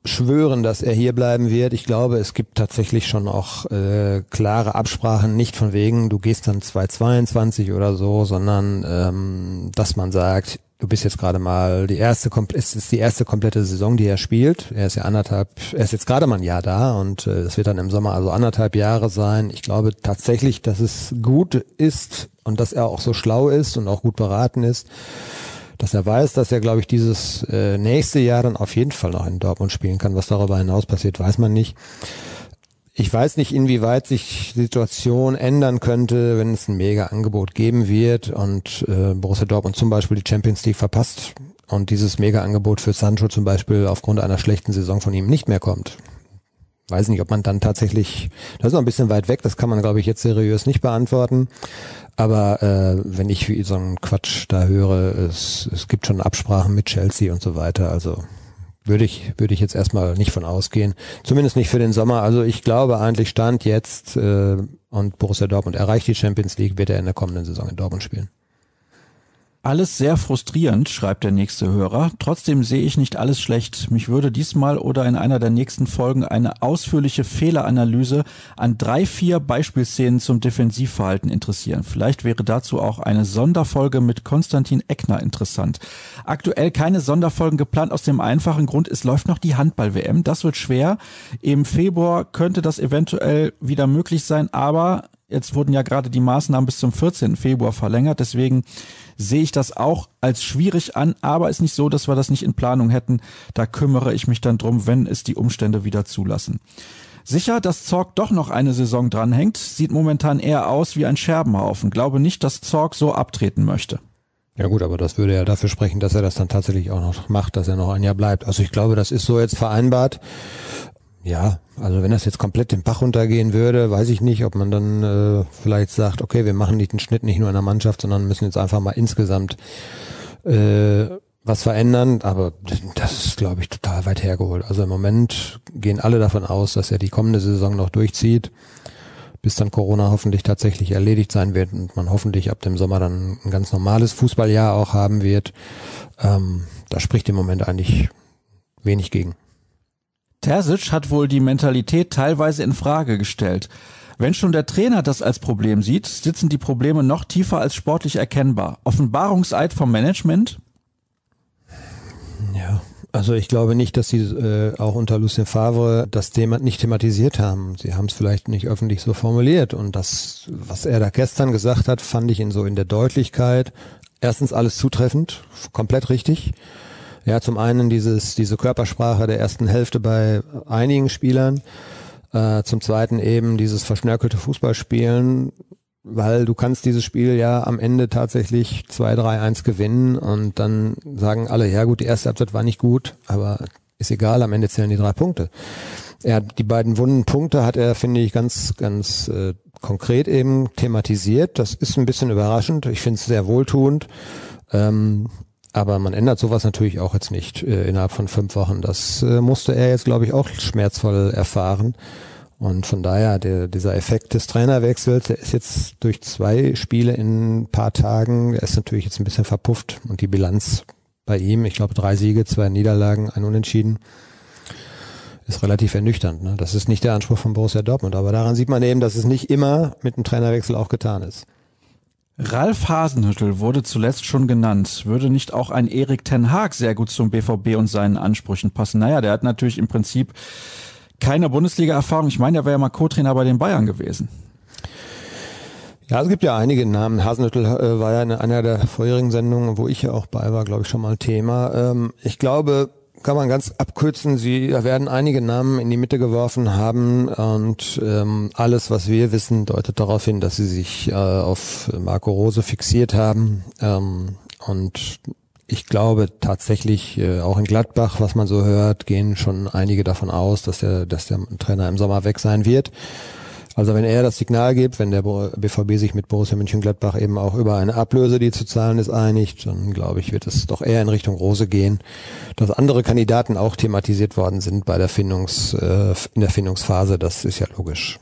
schwören, dass er hier bleiben wird. Ich glaube, es gibt tatsächlich schon auch äh, klare Absprachen, nicht von wegen, du gehst dann 222 oder so, sondern ähm, dass man sagt, du bist jetzt gerade mal die erste, es ist die erste komplette Saison, die er spielt. Er ist ja anderthalb, er ist jetzt gerade mal ein Jahr da und äh, es wird dann im Sommer also anderthalb Jahre sein. Ich glaube tatsächlich, dass es gut ist und dass er auch so schlau ist und auch gut beraten ist dass er weiß, dass er, glaube ich, dieses äh, nächste Jahr dann auf jeden Fall noch in Dortmund spielen kann. Was darüber hinaus passiert, weiß man nicht. Ich weiß nicht, inwieweit sich die Situation ändern könnte, wenn es ein Mega-Angebot geben wird und äh, Borussia Dortmund zum Beispiel die Champions League verpasst und dieses Mega-Angebot für Sancho zum Beispiel aufgrund einer schlechten Saison von ihm nicht mehr kommt. Weiß nicht, ob man dann tatsächlich, das ist noch ein bisschen weit weg, das kann man, glaube ich, jetzt seriös nicht beantworten. Aber äh, wenn ich so einen Quatsch da höre, es, es gibt schon Absprachen mit Chelsea und so weiter, also würde ich, würde ich jetzt erstmal nicht von ausgehen. Zumindest nicht für den Sommer. Also ich glaube eigentlich Stand jetzt äh, und Borussia Dortmund erreicht die Champions League, wird er in der kommenden Saison in Dortmund spielen. Alles sehr frustrierend, schreibt der nächste Hörer. Trotzdem sehe ich nicht alles schlecht. Mich würde diesmal oder in einer der nächsten Folgen eine ausführliche Fehleranalyse an drei, vier Beispielszenen zum Defensivverhalten interessieren. Vielleicht wäre dazu auch eine Sonderfolge mit Konstantin Eckner interessant. Aktuell keine Sonderfolgen geplant aus dem einfachen Grund, es läuft noch die Handball-WM. Das wird schwer. Im Februar könnte das eventuell wieder möglich sein, aber Jetzt wurden ja gerade die Maßnahmen bis zum 14. Februar verlängert. Deswegen sehe ich das auch als schwierig an, aber ist nicht so, dass wir das nicht in Planung hätten. Da kümmere ich mich dann drum, wenn es die Umstände wieder zulassen. Sicher, dass Zorg doch noch eine Saison dranhängt, sieht momentan eher aus wie ein Scherbenhaufen. Glaube nicht, dass Zorg so abtreten möchte. Ja gut, aber das würde ja dafür sprechen, dass er das dann tatsächlich auch noch macht, dass er noch ein Jahr bleibt. Also ich glaube, das ist so jetzt vereinbart. Ja, also wenn das jetzt komplett den Bach runtergehen würde, weiß ich nicht, ob man dann äh, vielleicht sagt, okay, wir machen nicht den Schnitt nicht nur in der Mannschaft, sondern müssen jetzt einfach mal insgesamt äh, was verändern. Aber das ist, glaube ich, total weit hergeholt. Also im Moment gehen alle davon aus, dass er die kommende Saison noch durchzieht, bis dann Corona hoffentlich tatsächlich erledigt sein wird und man hoffentlich ab dem Sommer dann ein ganz normales Fußballjahr auch haben wird. Ähm, da spricht im Moment eigentlich wenig gegen. Terzic hat wohl die Mentalität teilweise in Frage gestellt. Wenn schon der Trainer das als Problem sieht, sitzen die Probleme noch tiefer als sportlich erkennbar. Offenbarungseid vom Management? Ja, also ich glaube nicht, dass sie äh, auch unter Lucien Favre das Thema nicht thematisiert haben. Sie haben es vielleicht nicht öffentlich so formuliert. Und das, was er da gestern gesagt hat, fand ich in so in der Deutlichkeit erstens alles zutreffend, komplett richtig. Ja, zum einen dieses, diese Körpersprache der ersten Hälfte bei einigen Spielern, äh, zum zweiten eben dieses verschnörkelte Fußballspielen, weil du kannst dieses Spiel ja am Ende tatsächlich 2-3-1 gewinnen und dann sagen alle, ja gut, die erste Halbzeit war nicht gut, aber ist egal, am Ende zählen die drei Punkte. Er hat die beiden wunden Punkte hat er, finde ich, ganz, ganz äh, konkret eben thematisiert. Das ist ein bisschen überraschend. Ich finde es sehr wohltuend. Ähm, aber man ändert sowas natürlich auch jetzt nicht äh, innerhalb von fünf Wochen. Das äh, musste er jetzt, glaube ich, auch schmerzvoll erfahren. Und von daher, der, dieser Effekt des Trainerwechsels, der ist jetzt durch zwei Spiele in ein paar Tagen, der ist natürlich jetzt ein bisschen verpufft. Und die Bilanz bei ihm, ich glaube drei Siege, zwei Niederlagen, ein Unentschieden, ist relativ ernüchternd. Ne? Das ist nicht der Anspruch von Borussia Dortmund. Aber daran sieht man eben, dass es nicht immer mit einem Trainerwechsel auch getan ist. Ralf Hasenhüttel wurde zuletzt schon genannt. Würde nicht auch ein Erik Ten Haag sehr gut zum BVB und seinen Ansprüchen passen? Naja, der hat natürlich im Prinzip keine Bundesliga-Erfahrung. Ich meine, er wäre ja mal Co-Trainer bei den Bayern gewesen. Ja, es gibt ja einige Namen. Hasenhüttel äh, war ja in einer der vorherigen Sendungen, wo ich ja auch bei war, glaube ich, schon mal Thema. Ähm, ich glaube, kann man ganz abkürzen. Sie werden einige Namen in die Mitte geworfen haben und ähm, alles, was wir wissen, deutet darauf hin, dass sie sich äh, auf Marco Rose fixiert haben. Ähm, und ich glaube tatsächlich, äh, auch in Gladbach, was man so hört, gehen schon einige davon aus, dass der, dass der Trainer im Sommer weg sein wird. Also wenn er das Signal gibt, wenn der BVB sich mit Borussia Mönchengladbach eben auch über eine Ablöse, die zu zahlen ist, einigt, dann glaube ich, wird es doch eher in Richtung Rose gehen. Dass andere Kandidaten auch thematisiert worden sind bei der Findungs, äh, in der Findungsphase, das ist ja logisch.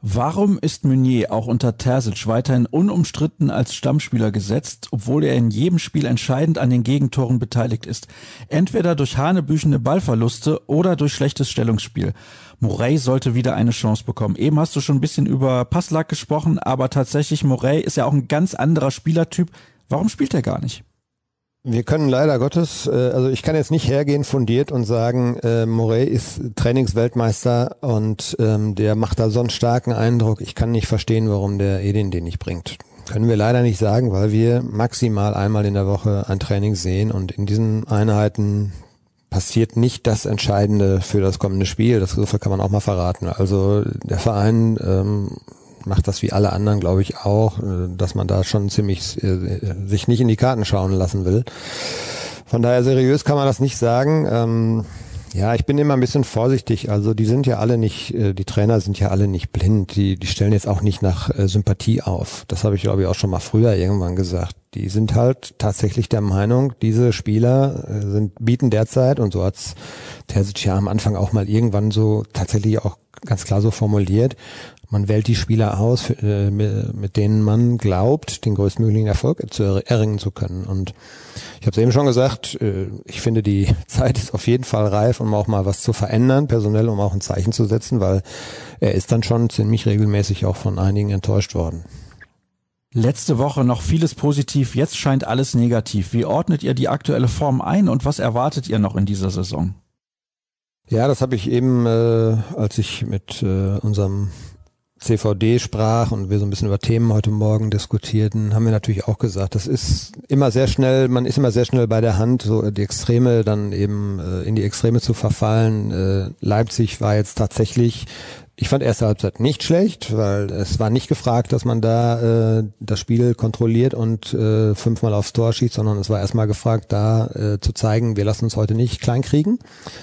Warum ist Meunier auch unter Terzic weiterhin unumstritten als Stammspieler gesetzt, obwohl er in jedem Spiel entscheidend an den Gegentoren beteiligt ist? Entweder durch hanebüchende Ballverluste oder durch schlechtes Stellungsspiel. Morey sollte wieder eine Chance bekommen. Eben hast du schon ein bisschen über Passlack gesprochen, aber tatsächlich Morey ist ja auch ein ganz anderer Spielertyp. Warum spielt er gar nicht? Wir können leider Gottes, äh, also ich kann jetzt nicht hergehen fundiert und sagen, äh, Morey ist Trainingsweltmeister und ähm, der macht da so einen starken Eindruck. Ich kann nicht verstehen, warum der Edin den nicht bringt. Können wir leider nicht sagen, weil wir maximal einmal in der Woche ein Training sehen und in diesen Einheiten passiert nicht das Entscheidende für das kommende Spiel. Das kann man auch mal verraten. Also der Verein ähm, macht das wie alle anderen, glaube ich, auch, äh, dass man da schon ziemlich äh, sich nicht in die Karten schauen lassen will. Von daher seriös kann man das nicht sagen. Ähm, ja, ich bin immer ein bisschen vorsichtig. Also die sind ja alle nicht, äh, die Trainer sind ja alle nicht blind. Die, die stellen jetzt auch nicht nach äh, Sympathie auf. Das habe ich, glaube ich, auch schon mal früher irgendwann gesagt. Die sind halt tatsächlich der Meinung, diese Spieler sind, bieten derzeit, und so hat's Terzic ja am Anfang auch mal irgendwann so tatsächlich auch ganz klar so formuliert, man wählt die Spieler aus, äh, mit denen man glaubt, den größtmöglichen Erfolg zu erringen zu können. Und ich habe es eben schon gesagt, äh, ich finde, die (laughs) Zeit ist auf jeden Fall reif, um auch mal was zu verändern, personell, um auch ein Zeichen zu setzen, weil er ist dann schon ziemlich regelmäßig auch von einigen enttäuscht worden. Letzte Woche noch vieles positiv, jetzt scheint alles negativ. Wie ordnet ihr die aktuelle Form ein und was erwartet ihr noch in dieser Saison? Ja, das habe ich eben, äh, als ich mit äh, unserem CVD sprach und wir so ein bisschen über Themen heute Morgen diskutierten, haben wir natürlich auch gesagt, das ist immer sehr schnell, man ist immer sehr schnell bei der Hand, so die Extreme dann eben äh, in die Extreme zu verfallen. Äh, Leipzig war jetzt tatsächlich Ich fand erste Halbzeit nicht schlecht, weil es war nicht gefragt, dass man da äh, das Spiel kontrolliert und äh, fünfmal aufs Tor schießt, sondern es war erstmal gefragt, da äh, zu zeigen, wir lassen uns heute nicht klein kriegen.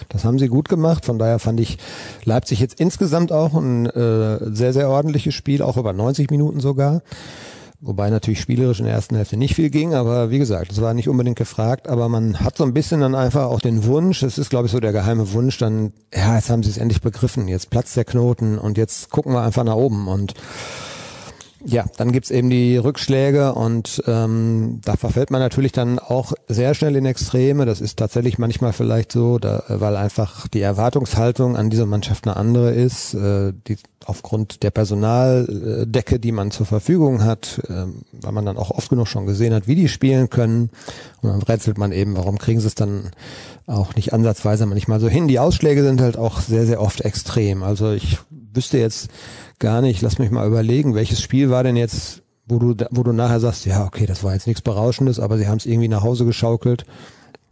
Das haben sie gut gemacht. Von daher fand ich Leipzig jetzt insgesamt auch ein äh, sehr, sehr ordentliches Spiel, auch über 90 Minuten sogar. Wobei natürlich spielerisch in der ersten Hälfte nicht viel ging, aber wie gesagt, es war nicht unbedingt gefragt, aber man hat so ein bisschen dann einfach auch den Wunsch, es ist glaube ich so der geheime Wunsch, dann, ja, jetzt haben sie es endlich begriffen, jetzt platzt der Knoten und jetzt gucken wir einfach nach oben. Und ja, dann gibt's eben die Rückschläge und ähm, da verfällt man natürlich dann auch sehr schnell in Extreme. Das ist tatsächlich manchmal vielleicht so, da, weil einfach die Erwartungshaltung an diese Mannschaft eine andere ist, äh, die aufgrund der Personaldecke, die man zur Verfügung hat, äh, weil man dann auch oft genug schon gesehen hat, wie die spielen können. Und dann rätselt man eben, warum kriegen sie es dann auch nicht ansatzweise manchmal so hin. Die Ausschläge sind halt auch sehr, sehr oft extrem. Also ich wüsste jetzt gar nicht, lass mich mal überlegen, welches Spiel war denn jetzt, wo du, wo du nachher sagst, ja, okay, das war jetzt nichts Berauschendes, aber sie haben es irgendwie nach Hause geschaukelt.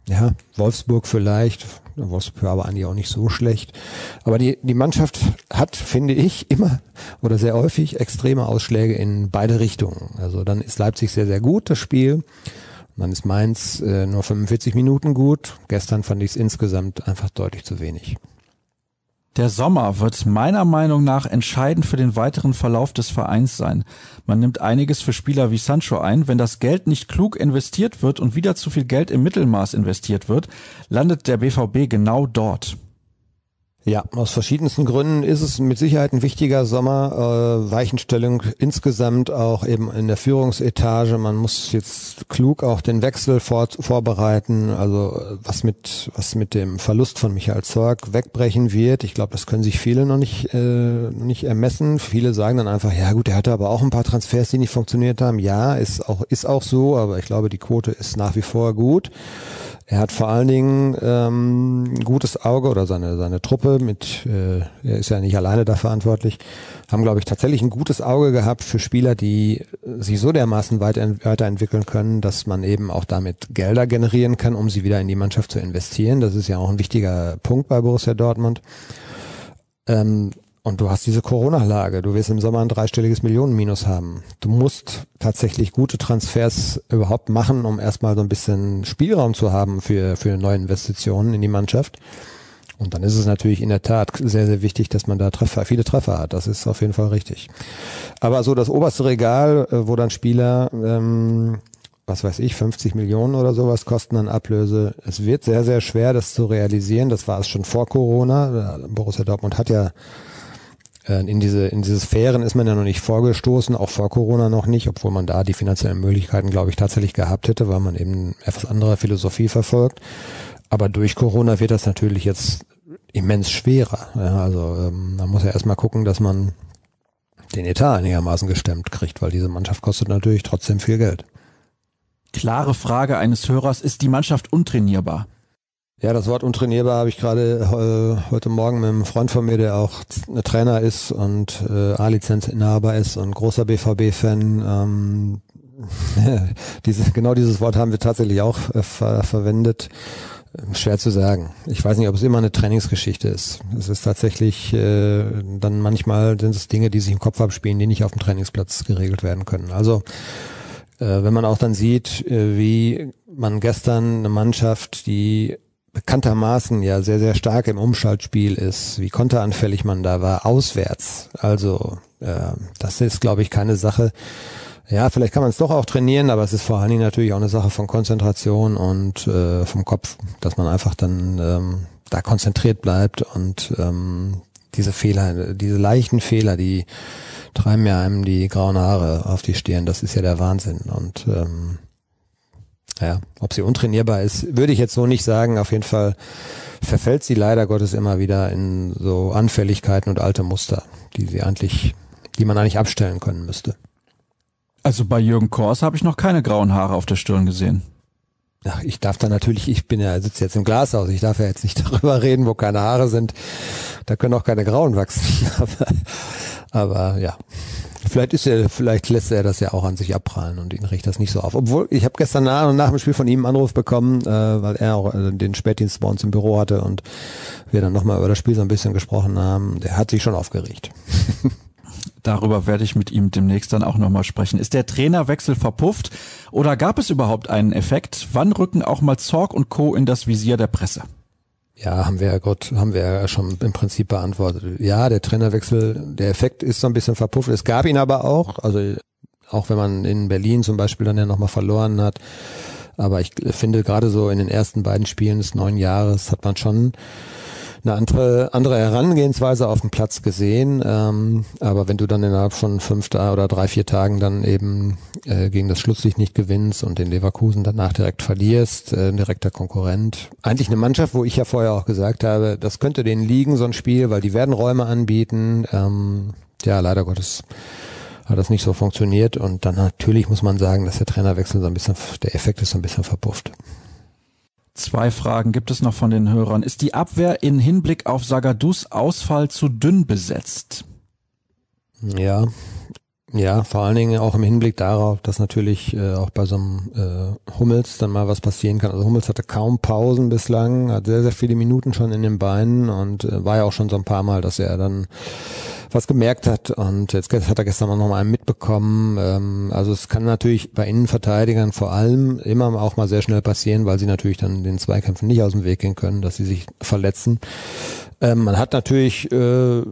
Ja, Wolfsburg vielleicht, Wolfsburg aber eigentlich auch nicht so schlecht. Aber die, die Mannschaft hat, finde ich, immer oder sehr häufig extreme Ausschläge in beide Richtungen. Also dann ist Leipzig sehr, sehr gut, das Spiel. Dann ist Mainz äh, nur 45 Minuten gut. Gestern fand ich es insgesamt einfach deutlich zu wenig. Der Sommer wird meiner Meinung nach entscheidend für den weiteren Verlauf des Vereins sein. Man nimmt einiges für Spieler wie Sancho ein. Wenn das Geld nicht klug investiert wird und wieder zu viel Geld im Mittelmaß investiert wird, landet der BVB genau dort. Ja, aus verschiedensten Gründen ist es mit Sicherheit ein wichtiger Sommer. Äh, Weichenstellung insgesamt auch eben in der Führungsetage. Man muss jetzt klug auch den Wechsel vor, vorbereiten. Also was mit was mit dem Verlust von Michael Zorg wegbrechen wird. Ich glaube, das können sich viele noch nicht äh, nicht ermessen. Viele sagen dann einfach, ja gut, er hatte aber auch ein paar Transfers, die nicht funktioniert haben. Ja, ist auch ist auch so, aber ich glaube, die Quote ist nach wie vor gut. Er hat vor allen Dingen ähm, ein gutes Auge oder seine, seine Truppe mit, äh, er ist ja nicht alleine da verantwortlich, haben, glaube ich, tatsächlich ein gutes Auge gehabt für Spieler, die sich so dermaßen weiter, weiterentwickeln können, dass man eben auch damit Gelder generieren kann, um sie wieder in die Mannschaft zu investieren. Das ist ja auch ein wichtiger Punkt bei Borussia Dortmund. Ähm, und du hast diese Corona-Lage. Du wirst im Sommer ein dreistelliges Millionenminus haben. Du musst tatsächlich gute Transfers überhaupt machen, um erstmal so ein bisschen Spielraum zu haben für, für neue Investitionen in die Mannschaft. Und dann ist es natürlich in der Tat sehr, sehr wichtig, dass man da Treffer, viele Treffer hat. Das ist auf jeden Fall richtig. Aber so das oberste Regal, äh, wo dann Spieler, ähm, was weiß ich, 50 Millionen oder sowas kosten an Ablöse. Es wird sehr, sehr schwer, das zu realisieren. Das war es schon vor Corona. Borussia Dortmund hat ja äh, in diese, in diese Sphären ist man ja noch nicht vorgestoßen, auch vor Corona noch nicht, obwohl man da die finanziellen Möglichkeiten, glaube ich, tatsächlich gehabt hätte, weil man eben etwas andere Philosophie verfolgt. Aber durch Corona wird das natürlich jetzt immens schwerer. Ja, also ähm, man muss ja erstmal gucken, dass man den Etat einigermaßen gestemmt kriegt, weil diese Mannschaft kostet natürlich trotzdem viel Geld. Klare Frage eines Hörers, ist die Mannschaft untrainierbar? Ja, das Wort untrainierbar habe ich gerade äh, heute Morgen mit einem Freund von mir, der auch Trainer ist und äh, A-Lizenzinhaber ist und großer BVB-Fan. Ähm, (laughs) diese, genau dieses Wort haben wir tatsächlich auch äh, ver verwendet. Schwer zu sagen. Ich weiß nicht, ob es immer eine Trainingsgeschichte ist. Es ist tatsächlich äh, dann manchmal sind es Dinge, die sich im Kopf abspielen, die nicht auf dem Trainingsplatz geregelt werden können. Also äh, wenn man auch dann sieht, äh, wie man gestern eine Mannschaft, die bekanntermaßen ja sehr, sehr stark im Umschaltspiel ist, wie konteranfällig man da war, auswärts. Also äh, das ist, glaube ich, keine Sache. Ja, vielleicht kann man es doch auch trainieren, aber es ist vor allen Dingen natürlich auch eine Sache von Konzentration und äh, vom Kopf, dass man einfach dann ähm, da konzentriert bleibt und ähm, diese Fehler, diese leichten Fehler, die treiben ja einem die grauen Haare auf die Stirn. Das ist ja der Wahnsinn. Und ähm, ja, ob sie untrainierbar ist, würde ich jetzt so nicht sagen. Auf jeden Fall verfällt sie leider Gottes immer wieder in so Anfälligkeiten und alte Muster, die sie eigentlich, die man eigentlich abstellen können müsste. Also bei Jürgen Kors habe ich noch keine grauen Haare auf der Stirn gesehen. Ach, ich darf da natürlich, ich bin ja, sitze jetzt im Glashaus, ich darf ja jetzt nicht (laughs) darüber reden, wo keine Haare sind. Da können auch keine grauen wachsen. (laughs) aber, aber ja, Vielleicht ist er, vielleicht lässt er das ja auch an sich abprallen und ihn riecht das nicht so auf. Obwohl, ich habe gestern nach, nach dem Spiel von ihm einen Anruf bekommen, äh, weil er auch äh, den Spätdienst bei uns im Büro hatte und wir dann nochmal über das Spiel so ein bisschen gesprochen haben. Der hat sich schon aufgeregt. (laughs) Darüber werde ich mit ihm demnächst dann auch nochmal sprechen. Ist der Trainerwechsel verpufft oder gab es überhaupt einen Effekt? Wann rücken auch mal Zorg und Co. in das Visier der Presse? Ja, haben wir ja Gott, haben wir ja schon im Prinzip beantwortet. Ja, der Trainerwechsel, der Effekt ist so ein bisschen verpufft. Es gab ihn aber auch, also auch wenn man in Berlin zum Beispiel dann ja nochmal verloren hat. Aber ich finde gerade so in den ersten beiden Spielen des neuen Jahres hat man schon eine andere, andere Herangehensweise auf dem Platz gesehen. Ähm, aber wenn du dann innerhalb von fünf oder drei, vier Tagen dann eben äh, gegen das Schlusslicht nicht gewinnst und den Leverkusen danach direkt verlierst, äh, direkter Konkurrent. Eigentlich eine Mannschaft, wo ich ja vorher auch gesagt habe, das könnte denen liegen, so ein Spiel, weil die werden Räume anbieten. Ähm, ja, leider Gottes hat das nicht so funktioniert und dann natürlich muss man sagen, dass der Trainerwechsel so ein bisschen, der Effekt ist so ein bisschen verpufft. Zwei Fragen gibt es noch von den Hörern. Ist die Abwehr in Hinblick auf Sagadus Ausfall zu dünn besetzt? Ja, ja, vor allen Dingen auch im Hinblick darauf, dass natürlich äh, auch bei so einem äh, Hummels dann mal was passieren kann. Also Hummels hatte kaum Pausen bislang, hat sehr, sehr viele Minuten schon in den Beinen und äh, war ja auch schon so ein paar Mal, dass er dann was gemerkt hat und jetzt hat er gestern auch noch mal einen mitbekommen. Ähm, also es kann natürlich bei Innenverteidigern vor allem immer auch mal sehr schnell passieren, weil sie natürlich dann den Zweikämpfen nicht aus dem Weg gehen können, dass sie sich verletzen. Ähm, man hat natürlich äh,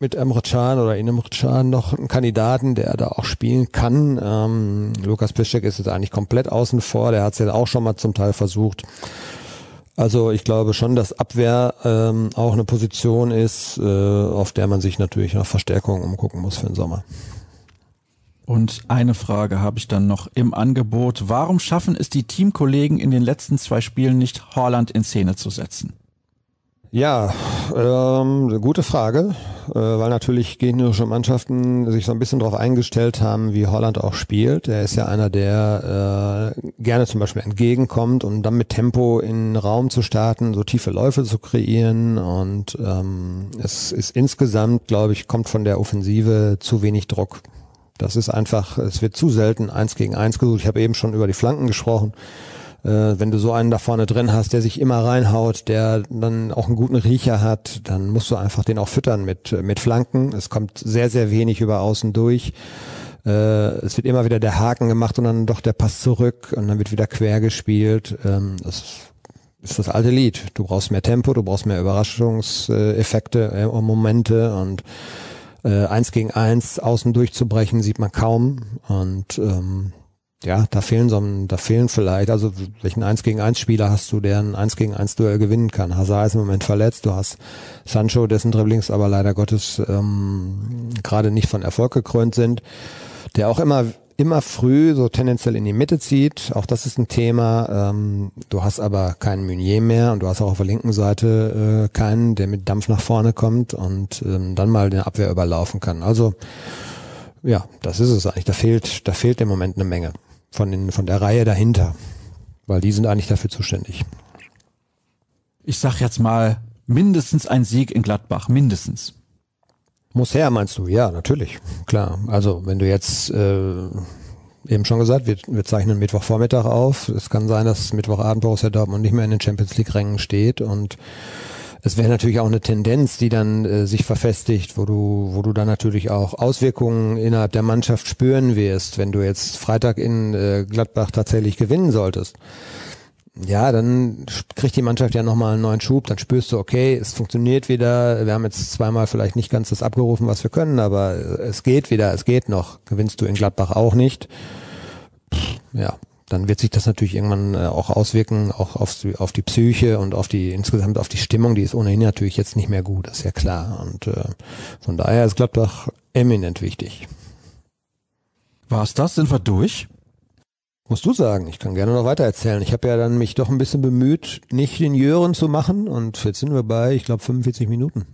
mit Emre Can oder Emre Can noch einen Kandidaten, der da auch spielen kann. Ähm, Lukas Piszczek ist jetzt eigentlich komplett außen vor, der hat es ja auch schon mal zum Teil versucht. Also ich glaube schon, dass Abwehr ähm, auch eine Position ist, äh, auf der man sich natürlich nach Verstärkung umgucken muss für den Sommer. Und eine Frage habe ich dann noch im Angebot. Warum schaffen es die Teamkollegen in den letzten zwei Spielen nicht, Holland in Szene zu setzen? Ja, ähm, gute Frage, äh, weil natürlich gegnerische Mannschaften sich so ein bisschen darauf eingestellt haben, wie Holland auch spielt. Er ist ja einer, der äh, gerne zum Beispiel entgegenkommt und dann mit Tempo in den Raum zu starten, so tiefe Läufe zu kreieren und ähm, es ist insgesamt, glaube ich, kommt von der Offensive zu wenig Druck. Das ist einfach, es wird zu selten eins gegen eins gesucht. Ich habe eben schon über die Flanken gesprochen äh, wenn du so einen da vorne drin hast, der sich immer reinhaut, der dann auch einen guten Riecher hat, dann musst du einfach den auch füttern mit, mit Flanken. Es kommt sehr, sehr wenig über außen durch. Äh, es wird immer wieder der Haken gemacht und dann doch der Pass zurück und dann wird wieder quer gespielt. Ähm, das ist das alte Lied. Du brauchst mehr Tempo, du brauchst mehr Überraschungseffekte, äh, Momente und äh, eins gegen eins außen durchzubrechen sieht man kaum und ähm, ja, da fehlen so da fehlen vielleicht, also welchen 1 gegen 1 Spieler hast du, der ein 1 gegen 1 Duell gewinnen kann. Hazard ist im Moment verletzt, du hast Sancho, dessen Dribblings aber leider Gottes ähm, gerade nicht von Erfolg gekrönt sind, der auch immer immer früh so tendenziell in die Mitte zieht. Auch das ist ein Thema. Ähm, du hast aber keinen Meunier mehr und du hast auch auf der linken Seite äh, keinen, der mit Dampf nach vorne kommt und ähm, dann mal den Abwehr überlaufen kann. Also ja, das ist es eigentlich. Da fehlt, da fehlt im Moment eine Menge von, den, von der Reihe dahinter, weil die sind eigentlich dafür zuständig. Ich sag jetzt mal mindestens ein Sieg in Gladbach, mindestens. Muss her, meinst du? Ja, natürlich, klar. Also wenn du jetzt äh, eben schon gesagt, wir, wir zeichnen Mittwochvormittag auf. Es kann sein, dass Mittwochabend Borussia Dortmund nicht mehr in den Champions League Rängen steht und es wäre natürlich auch eine Tendenz, die dann äh, sich verfestigt, wo du, wo du dann natürlich auch Auswirkungen innerhalb der Mannschaft spüren wirst, wenn du jetzt Freitag in äh, Gladbach tatsächlich gewinnen solltest. Ja, dann kriegt die Mannschaft ja nochmal einen neuen Schub, dann spürst du, okay, es funktioniert wieder, wir haben jetzt zweimal vielleicht nicht ganz das abgerufen, was wir können, aber es geht wieder, es geht noch. Gewinnst du in Gladbach auch nicht. Ja, dann wird sich das natürlich irgendwann äh, auch auswirken, auch auf, auf die Psyche und auf die insgesamt auf die Stimmung, die ist ohnehin natürlich jetzt nicht mehr gut, das ist ja klar. Und äh, von daher ist Gladbach eminent wichtig. War's das? Sind wir durch? Musst du sagen, ich kann gerne noch weiter erzählen. Ich habe ja dann mich doch ein bisschen bemüht, nicht den Jören zu machen und jetzt sind wir bei, ich glaube, 45 Minuten.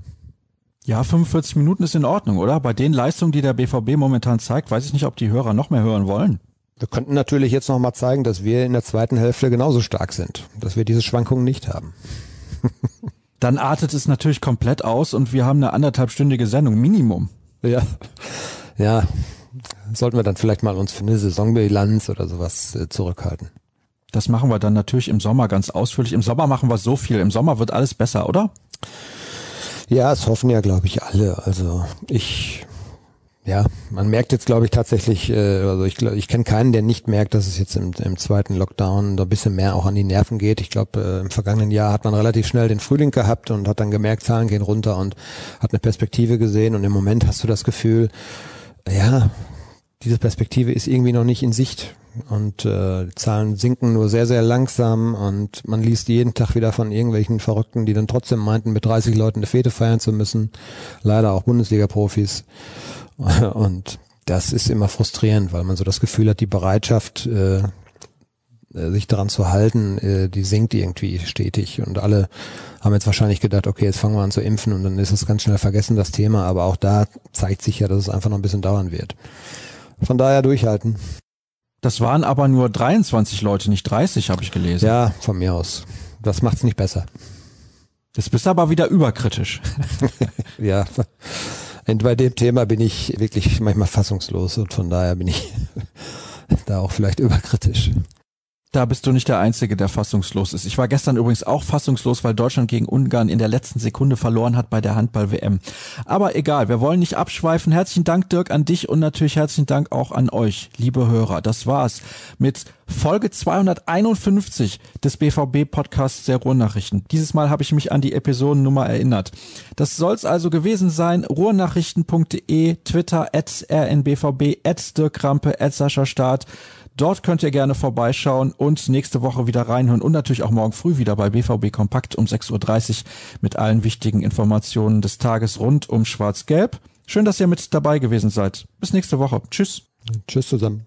Ja, 45 Minuten ist in Ordnung, oder? Bei den Leistungen, die der BVB momentan zeigt, weiß ich nicht, ob die Hörer noch mehr hören wollen. Wir könnten natürlich jetzt noch mal zeigen, dass wir in der zweiten Hälfte genauso stark sind, dass wir diese Schwankungen nicht haben. (laughs) Dann artet es natürlich komplett aus und wir haben eine anderthalbstündige Sendung, Minimum. Ja. ja, sollten wir dann vielleicht mal uns für eine Saisonbilanz oder sowas äh, zurückhalten. Das machen wir dann natürlich im Sommer ganz ausführlich. Im Sommer machen wir so viel. Im Sommer wird alles besser, oder? Ja, es hoffen ja, glaube ich, alle. Also ich, ja, man merkt jetzt, glaube ich, tatsächlich, äh, also ich, ich kenne keinen, der nicht merkt, dass es jetzt im, im zweiten Lockdown da ein bisschen mehr auch an die Nerven geht. Ich glaube, äh, im vergangenen Jahr hat man relativ schnell den Frühling gehabt und hat dann gemerkt, Zahlen gehen runter und hat eine Perspektive gesehen. Und im Moment hast du das Gefühl, ja, diese Perspektive ist irgendwie noch nicht in Sicht und äh, Zahlen sinken nur sehr, sehr langsam und man liest jeden Tag wieder von irgendwelchen Verrückten, die dann trotzdem meinten, mit 30 Leuten eine Fete feiern zu müssen. Leider auch Bundesliga-Profis. (laughs) Und das ist immer frustrierend, weil man so das Gefühl hat, die Bereitschaft, äh, äh, sich daran zu halten, äh, die sinkt irgendwie stetig. Und alle haben jetzt wahrscheinlich gedacht, okay, jetzt fangen wir an zu impfen und dann ist es ganz schnell vergessen, das Thema. Aber auch da zeigt sich ja, dass es einfach noch ein bisschen dauern wird. Von daher durchhalten. Das waren aber nur 23 Leute, nicht 30, habe ich gelesen. Ja, von mir aus. Das macht's nicht besser. Jetzt bist du aber wieder überkritisch. (laughs) ja. Und bei dem Thema bin ich wirklich manchmal fassungslos und von daher bin ich (laughs) da auch vielleicht überkritisch. Da bist du nicht der Einzige, der fassungslos ist. Ich war gestern übrigens auch fassungslos, weil Deutschland gegen Ungarn in der letzten Sekunde verloren hat bei der Handball-WM. Aber egal, wir wollen nicht abschweifen. Herzlichen Dank, Dirk, an dich und natürlich herzlichen Dank auch an euch, liebe Hörer. Das war's mit Folge 251 des BVB-Podcasts der Ruhrnachrichten. Dieses Mal habe ich mich an die Episodennummer erinnert. Das soll's also gewesen sein. Ruhrnachrichten.de, Twitter, at rnbvb, at Dirk Rampe, at Sascha Staat. Dort könnt ihr gerne vorbeischauen und nächste Woche wieder reinhören und natürlich auch morgen früh wieder bei BVB Kompakt um 6.30 Uhr mit allen wichtigen Informationen des Tages rund um Schwarz-Gelb. Schön, dass ihr mit dabei gewesen seid. Bis nächste Woche. Tschüss. Tschüss zusammen.